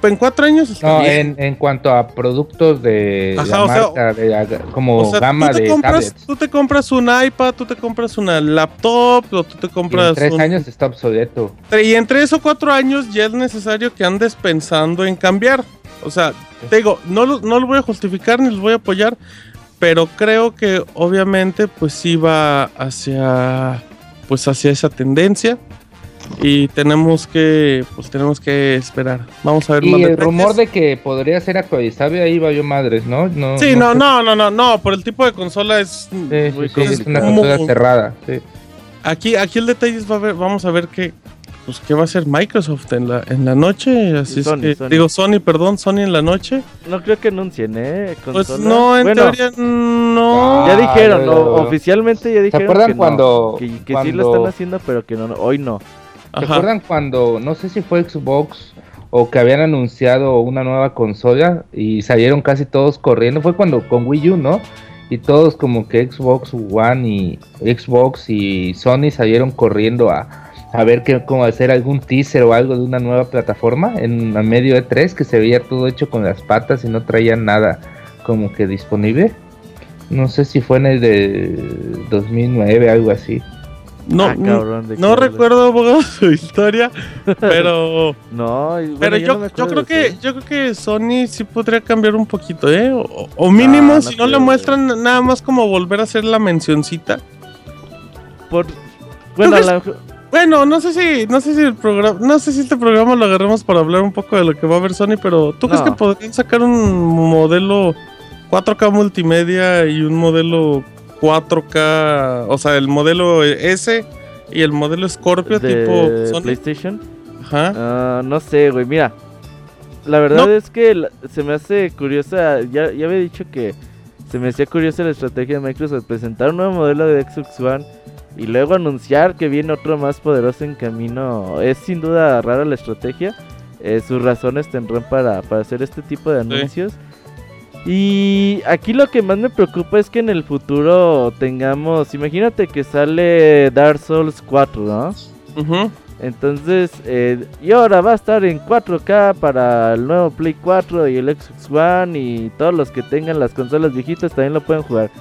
En cuatro años no, En, en, cuanto a productos de marca, de, como gama de compras, Tú te compras un iPad, tú te compras una laptop, o tú te compras. en tres años está obsoleto. Y en tres o cuatro años ya es necesario que andes pensando en cambiar. O sea, te digo, no, no lo voy a justificar ni lo voy a apoyar, pero creo que obviamente pues sí va hacia pues hacia esa tendencia y tenemos que pues tenemos que esperar. Vamos a ver y el rumor de que podría ser actualizable ahí va yo madres no, no sí no no, no no no por el tipo de consola es, una consola cerrada aquí aquí el detalle es va a ver, vamos a ver qué pues qué va a hacer Microsoft en la en la noche así es que digo Sony perdón Sony en la noche. No creo que anuncien eh pues no en teoría no. ya dijeron oficialmente ya dijeron ¿Se acuerdan que cuando que, sí lo están haciendo pero que no hoy no ¿Se acuerdan cuando, no sé si fue Xbox o que habían anunciado una nueva consola y salieron casi todos corriendo? Fue cuando con Wii U, ¿no? Y todos como que Xbox One y Xbox y Sony salieron corriendo a, a ver qué, cómo hacer algún teaser o algo de una nueva plataforma en medio de tres que se veía todo hecho con las patas y no traían nada como que disponible. No sé si fue en el de 2009, algo así. No, ah, no recuerdo abogado su historia, pero no, pero yo, yo, creo que yo creo que Sony sí podría cambiar un poquito, eh, o, mínimo si no le muestran nada más como volver a hacer la mencioncita. Por bueno, bueno, no sé si no sé si el programa, no sé si este programa lo agarremos para hablar un poco de lo que va a ver Sony, pero ¿tú crees que podrían sacar un modelo 4K multimedia y un modelo 4K, o sea, el modelo S y el modelo Scorpio tipo PlayStation. Ajá. Ah, no sé, güey, mira. La verdad es que se me hace curiosa, ya, ya había dicho que se me hacía curiosa la estrategia de Microsoft presentar un nuevo modelo de Xbox One y luego anunciar que viene otro más poderoso en camino. Es sin duda rara la estrategia. Eh, sus razones tendrán para, para hacer este tipo de anuncios. Y aquí lo que más me preocupa es que en el futuro tengamos, imagínate que sale Dark Souls 4, ¿no? Entonces, eh, y ahora va a estar en 4K para el nuevo Play 4 y el Xbox One y todos los que tengan las consolas viejitas también lo pueden jugar.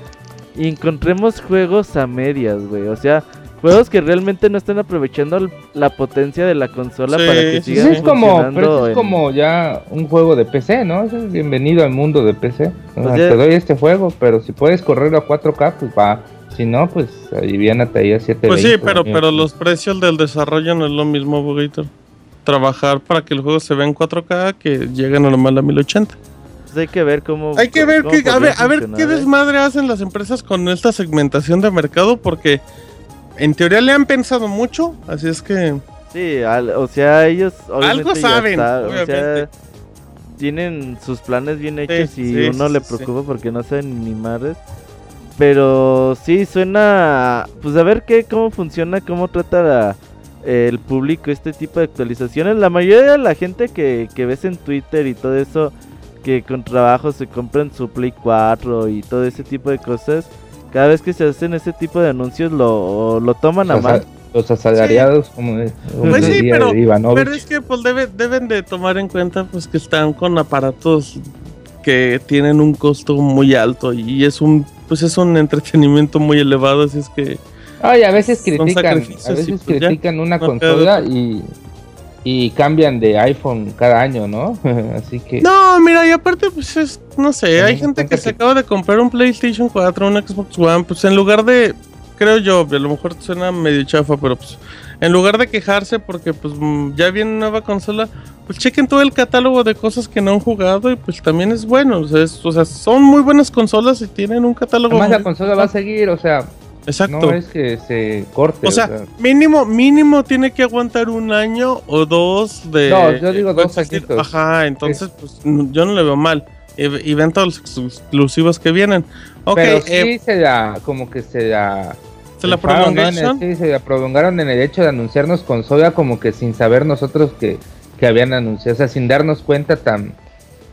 Y encontremos juegos a medias, güey. O sea, juegos que realmente no están aprovechando la potencia de la consola para que sigan es como, pero es como ya un juego de PC, ¿no? Es bienvenido al mundo de PC. Pues te doy este juego, pero si puedes correr a 4K, pues va. Si no, pues aliviánate ahí a 7 Pues sí, pero, pero los precios del desarrollo no es lo mismo, Bogator. Trabajar para que el juego se vea en 4K que llegue normal a 1080 pues hay que ver cómo. Hay que ver, que, a ver, a ver qué ¿eh? desmadre hacen las empresas con esta segmentación de mercado, porque en teoría le han pensado mucho, así es que... Sí, o sea, ellos... Algo saben, o sea, tienen sus planes bien hechos y uno le preocupa porque no saben ni madres. Pero sí, suena... Pues a ver qué, cómo funciona, cómo trata el público este tipo de actualizaciones. La mayoría de la gente que, que ves en Twitter y todo eso, que con trabajo se compran su Play 4 y todo ese tipo de cosas cada vez que se hacen ese tipo de anuncios lo, lo toman a mal. Los asalariados, como, pues sí, pero, pero, es que pues deben de tomar en cuenta pues que están con aparatos que tienen un costo muy alto y es un pues es un entretenimiento muy elevado, así es que Ay, a veces critican, a veces pues, critican una consola y y cambian de iPhone cada año, ¿no? Así que... No, mira, y aparte, pues es, no sé, hay gente que, se acaba de comprar un PlayStation 4, un Xbox One, pues en lugar de, creo yo, a lo mejor suena medio chafa, pero pues en lugar de quejarse porque pues mm, ya viene nueva consola, pues chequen todo el catálogo de cosas que no han jugado y pues también es bueno, o sea, o sea son muy buenas consolas y tienen un catálogo... Además la consola va a seguir, o sea, Exacto. No es que se corte. O sea, mínimo, mínimo tiene que aguantar un año o dos de. No, yo digo dos añitos. Ajá, entonces, pues yo no le veo mal. Y, ven todos los exclusivos que vienen. Pero sí eh, se da, como que se da. ¿Se la prolongaron? Sí, se la prolongaron en el hecho de anunciarnos consola como que sin saber nosotros que, que habían anunciado, o sea, sin darnos cuenta tan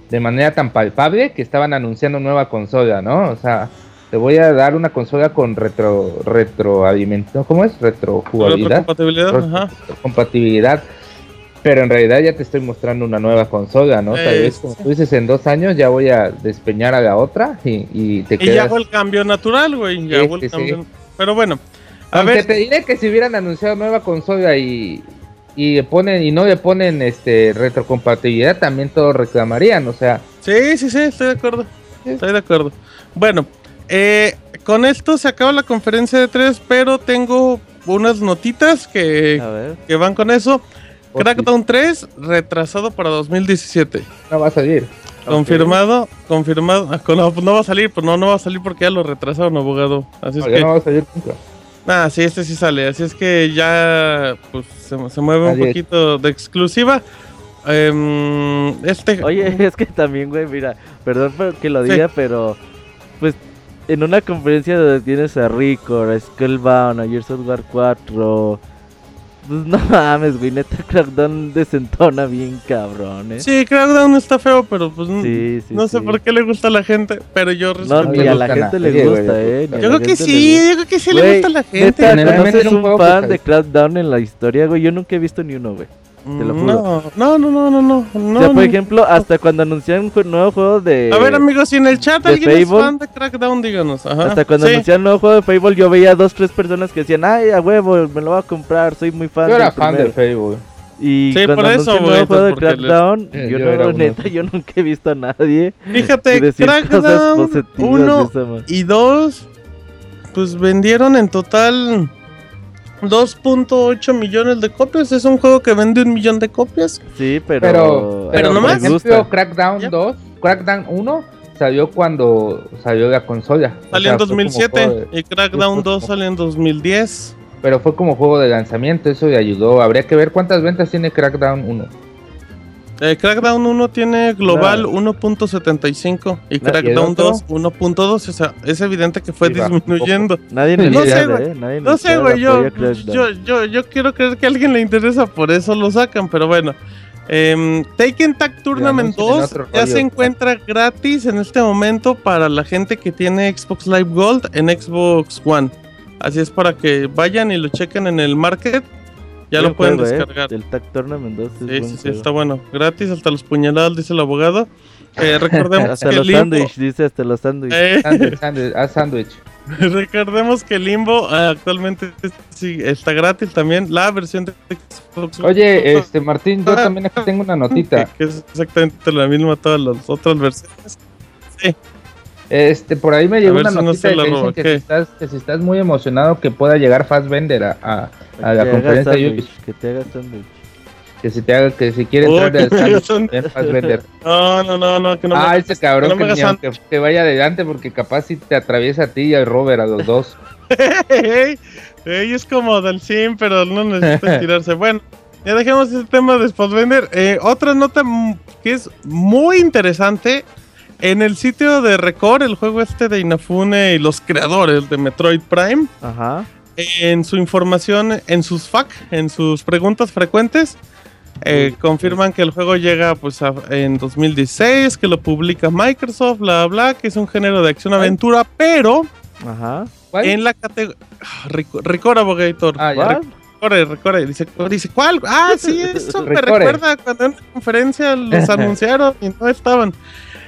de manera tan palpable que estaban anunciando nueva consola, ¿no? O sea, te voy a dar una consola con retro retroalimentación, ¿cómo es? Retrojugabilidad. Compatibilidad, compatibilidad. Pero en realidad ya te estoy mostrando una nueva consola, ¿no? Tal vez, como tú dices, en dos años ya voy a despeñar a la otra y, y te quedas... Y ya fue el cambio natural, güey. Ya fue el cambio... Pero bueno, a Aunque ver... te diré que si hubieran anunciado nueva consola y, y ponen y no le ponen este retrocompatibilidad, también todos reclamarían, o sea... Sí, sí, sí, estoy de acuerdo. Estoy de acuerdo. Bueno, eh, con esto se acaba la conferencia de tres, pero tengo unas notitas que, que van con eso. Crackdown 3 retrasado para 2017. No va a salir. Confirmado, confirmado. Ah, no, no va a salir, pues no, no va a salir porque ya lo retrasaron, abogado. Así es que. No va a salir nunca. Ah, sí, este sí sale. Así es que ya pues, se, mueve un poquito de exclusiva. Em, este. Oye, es que también, güey, mira, perdón que lo diga, pero pues en una conferencia donde tienes a Rico, a Skullbound, a Gears of War 4. Pues no mames, güey, neta Crackdown desentona bien cabrón, eh. Sí, Crackdown está feo, pero pues no sé por qué le gusta a la gente, pero yo respeto. No, ni a la gente le gusta, eh. Yo creo que sí, yo creo que sí le gusta a la gente. Neta, ¿conoces un fan de Crackdown en la historia, güey? Yo nunca he visto ni uno, güey. Te lo juro. No, no, no, no, no. no o sea, por ejemplo, hasta cuando anunciaron un nuevo juego de. A ver, amigos, si en el chat alguien es fan de Crackdown, díganos. Ajá. Hasta cuando anunciaron un nuevo juego de Fable, yo veía dos, tres personas que decían, ay, a huevo, me lo voy a comprar, soy muy fan. Yo era fan de Fable. Y sí, cuando por eso, un nuevo juego de Crackdown, yo, yo, no, neta, yo nunca he visto a nadie. Fíjate, Crackdown 1 y 2, pues vendieron en total 2.8 millones de copias. Es un juego que vende un millón de copias. Sí, pero. Pero, pero, nomás. Por ejemplo, Crackdown 2, Crackdown 1 salió cuando salió la consola. Salió en 2007 y Crackdown 2 salió en 2010. Pero fue como juego de lanzamiento, eso le ayudó. Habría que ver cuántas ventas tiene Crackdown 1. Eh, Crackdown 1 tiene global 1.75 y Crackdown 2 1.2. O sea, es evidente que fue disminuyendo. Nadie le no sé, güey. ¿eh? no sé, güey. Yo, yo, yo, quiero creer que a alguien le interesa, por eso lo sacan, pero bueno. Eh, Taken Tag Tournament 2 ya se encuentra gratis en este momento para la gente que tiene Xbox Live Gold en Xbox One. Así es para que vayan y lo chequen en el market ya lo pueden eh, descargar. El Tag Tournament 2 Sí, sí, sí, está bueno. Gratis hasta los puñaladas, dice el abogado. Eh, recordemos hasta que los sándwich, dice hasta los sándwich. Eh. sándwich, recordemos que Limbo actualmente sí, está gratis también. La versión de Xbox. Oye, este Martín, yo también aquí tengo una notita. Que, es exactamente la misma todas las otras versiones. Sí. Este, por ahí me llegó una noticia que, si estás, que si estás muy emocionado que pueda llegar Fassbender a, a, a la conferencia de Ubisoft. Que te haga. Que si te haga, que si quiere entrar de sándwich, No, no, no, no, que no Ah, ese cabrón que, que, que, vaya adelante porque capaz si te atraviesa a ti y a Robert, a los dos. Ey, es como del sim, pero no necesita tirarse. Bueno, ya dejemos ese tema de Fassbender. Eh, otra nota que es muy interesante en el sitio de Record, el juego este de Inafune y los creadores de Metroid Prime, en su información, en sus FAQ, en sus preguntas frecuentes, eh, confirman que el juego llega pues en 2016, que lo publica Microsoft, bla bla, que es un género de acción-aventura, pero en la categoría... Ah, Record Abogator. Ah, Record, Record, dice, dice, ¿cuál? Ah, sí, eso me recuerda cuando en una conferencia los anunciaron y no estaban.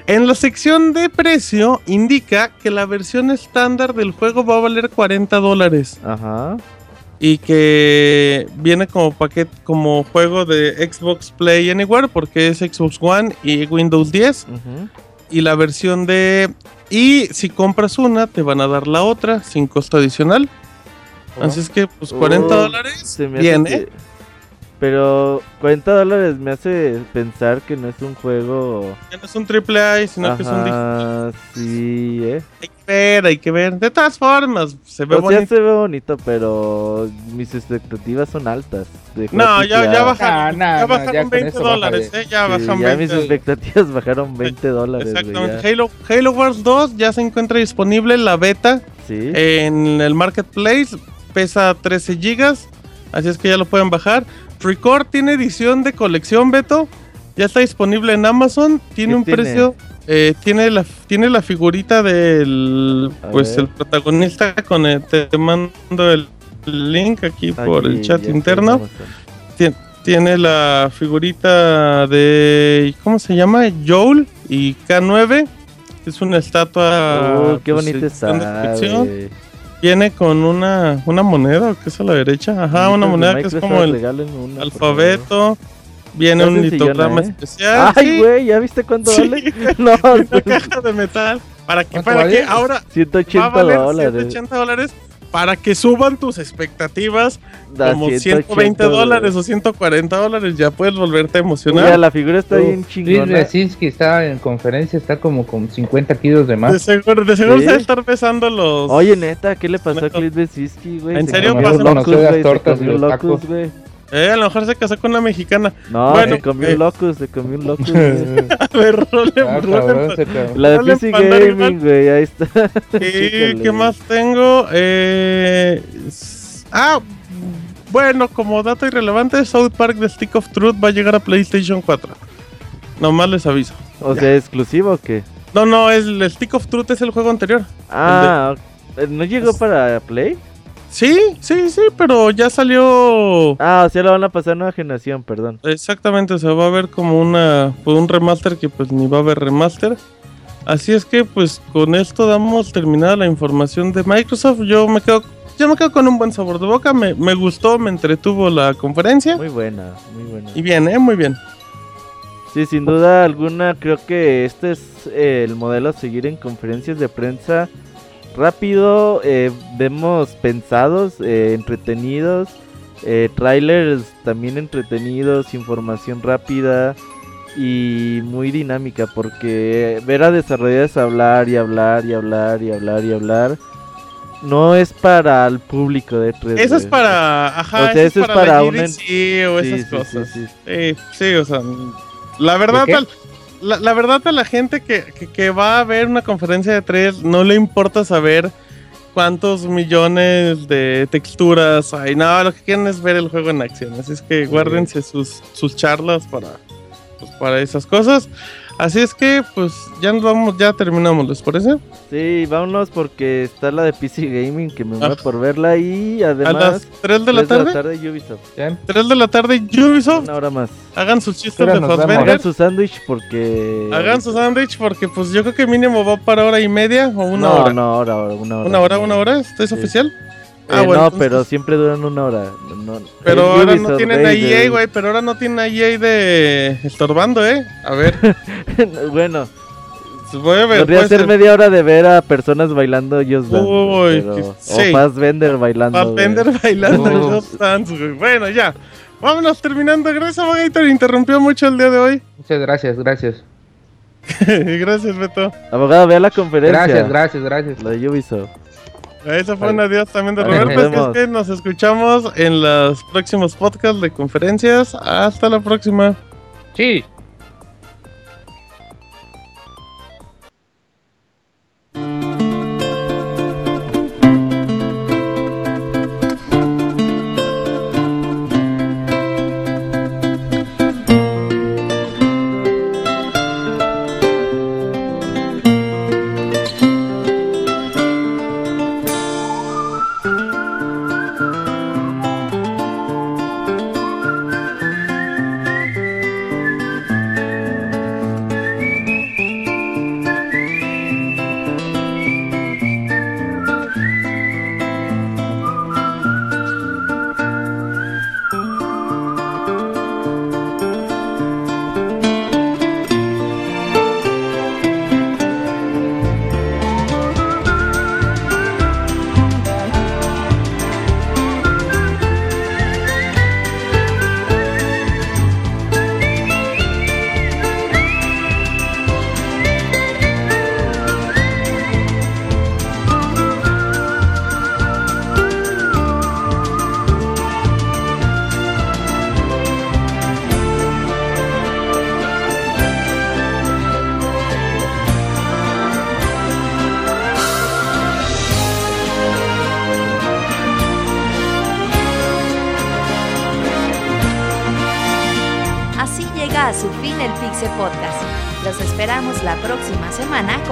En la sección de precio indica que la versión estándar del juego va a valer 40 dólares. Ajá. y que viene como paquete, como juego de Xbox Play Anywhere porque es Xbox One y Windows 10. Y la versión de... Y si compras una, te van a dar la otra sin costo adicional. Así es que, pues 40 dólares. Bien, ¿eh? Pero 40 dólares me hace pensar que no es un juego. no es un triple A, sino que es un. Sí, eh. Hay que ver, hay que ver. De todas formas, se ve bonito. se ve bonito, pero mis expectativas son altas. no, ya, ya, bajaron, ya bajaron 20 dólares, eh. Ya bajaron ya mis expectativas bajaron 20 dólares. Exactamente. Halo, Halo Wars 2 ya se encuentra disponible en la beta. Sí. En el marketplace. Pesa 13 gigas. Así es que ya lo pueden bajar. Record tiene edición de colección, Beto. Ya está disponible en Amazon. Tiene un precio. Eh, tiene la tiene la figurita del pues el protagonista con el, te mando el link aquí, por el chat interno. Tiene, la figurita de ¿cómo se llama? Joel y K9. Es una estatua. Oh, qué pues, bonita está. Viene con una, una moneda, que es a la derecha. Ajá, una moneda que es como el alfabeto. Viene un litograma ¿eh? especial. Ay, güey, ¿ya viste cuánto vale? no, una caja de metal. ¿Para que ¿Para qué? Ahora 180 dólares. 180 dólares para que suban tus expectativas como 120 dólares o 140 dólares, ya puedes volverte a emocionar. Mira, la figura está bien chingona. Que está en conferencia, está como con 50 kilos de más. De seguro, de seguro se va a estar pesando los... Oye, neta, ¿qué le pasó a Clint Besinski, güey? ¿En serio pasó? Güey, tortas y locos, güey. Eh, a lo mejor se casó con una mexicana. No, bueno, se comió un locus, se comió un locus. a ver, role, ah, La de PC Gaming, güey, ahí está. ¿Qué, ¿Qué más tengo? Eh... Ah, bueno, como dato irrelevante, South Park The Stick of Truth va a llegar a PlayStation 4. Nomás les aviso. O sea, ¿exclusivo o qué? No, no, es, el Stick of Truth es el juego anterior. Ah, ¿no llegó para Play? Sí, sí, sí, pero ya salió. Ah, o sea, lo van a pasar a nueva generación, perdón. Exactamente, se va a ver como una pues, un remaster que pues ni va a haber remaster. Así es que pues con esto damos terminada la información de Microsoft. Yo me quedo yo me quedo con un buen sabor de boca, me, me gustó, me entretuvo la conferencia. Muy buena, muy buena. Y bien, eh, muy bien. Sí, sin duda alguna creo que este es el modelo a seguir en conferencias de prensa rápido, eh, vemos pensados, eh, entretenidos, eh, trailers también entretenidos, información rápida y muy dinámica porque ver a desarrolladores hablar y hablar y hablar y hablar y hablar no es para el público de 3 Eso es para, ajá, eso, es para, un o esas cosas. Sí, sí, o sea, la verdad la, verdad a la gente que, va a ver una conferencia de 3 no le importa saber cuántos millones de texturas hay. No, lo que quieren es ver el juego en acción. Así es que guárdense sus, sus charlas para, pues, para esas cosas. Así es que, pues, ya nos vamos, ya terminamos, ¿les parece? Sí, vámonos porque está la de PC Gaming que me muero ah. por verla y además... ¿A las 3 de la tarde? 3 de la tarde Ubisoft. 3 de la tarde Ubisoft. Una hora más. Hagan sus chistes de Fassbender. Hagan su sándwich porque... Hagan su sándwich porque, pues, yo creo que mínimo va para hora y media o una hora. No, hora, hora, una hora. ¿Una hora, una hora? ¿Esto es oficial? Ah, eh, no, pero siempre duran una hora. pero ahora no tienen a EA, güey. Pero ahora no tienen a EA de estorbando, ¿eh? A ver. bueno. Pues. Podría ser, media hora de ver a personas bailando Just Dance. Uy, pero... sí. O Fassbender bailando. Fassbender bailando Just Dance, güey. Bueno, ya. Vámonos terminando. Gracias, Abogado. Interrumpió mucho el día de hoy. Muchas gracias, gracias. gracias, Beto. Abogado, vea la conferencia. Gracias, gracias, gracias. La de Ubisoft. Eso fue un adiós también de Roberto. Es que nos escuchamos en los próximos podcasts de conferencias. Hasta la próxima. Sí.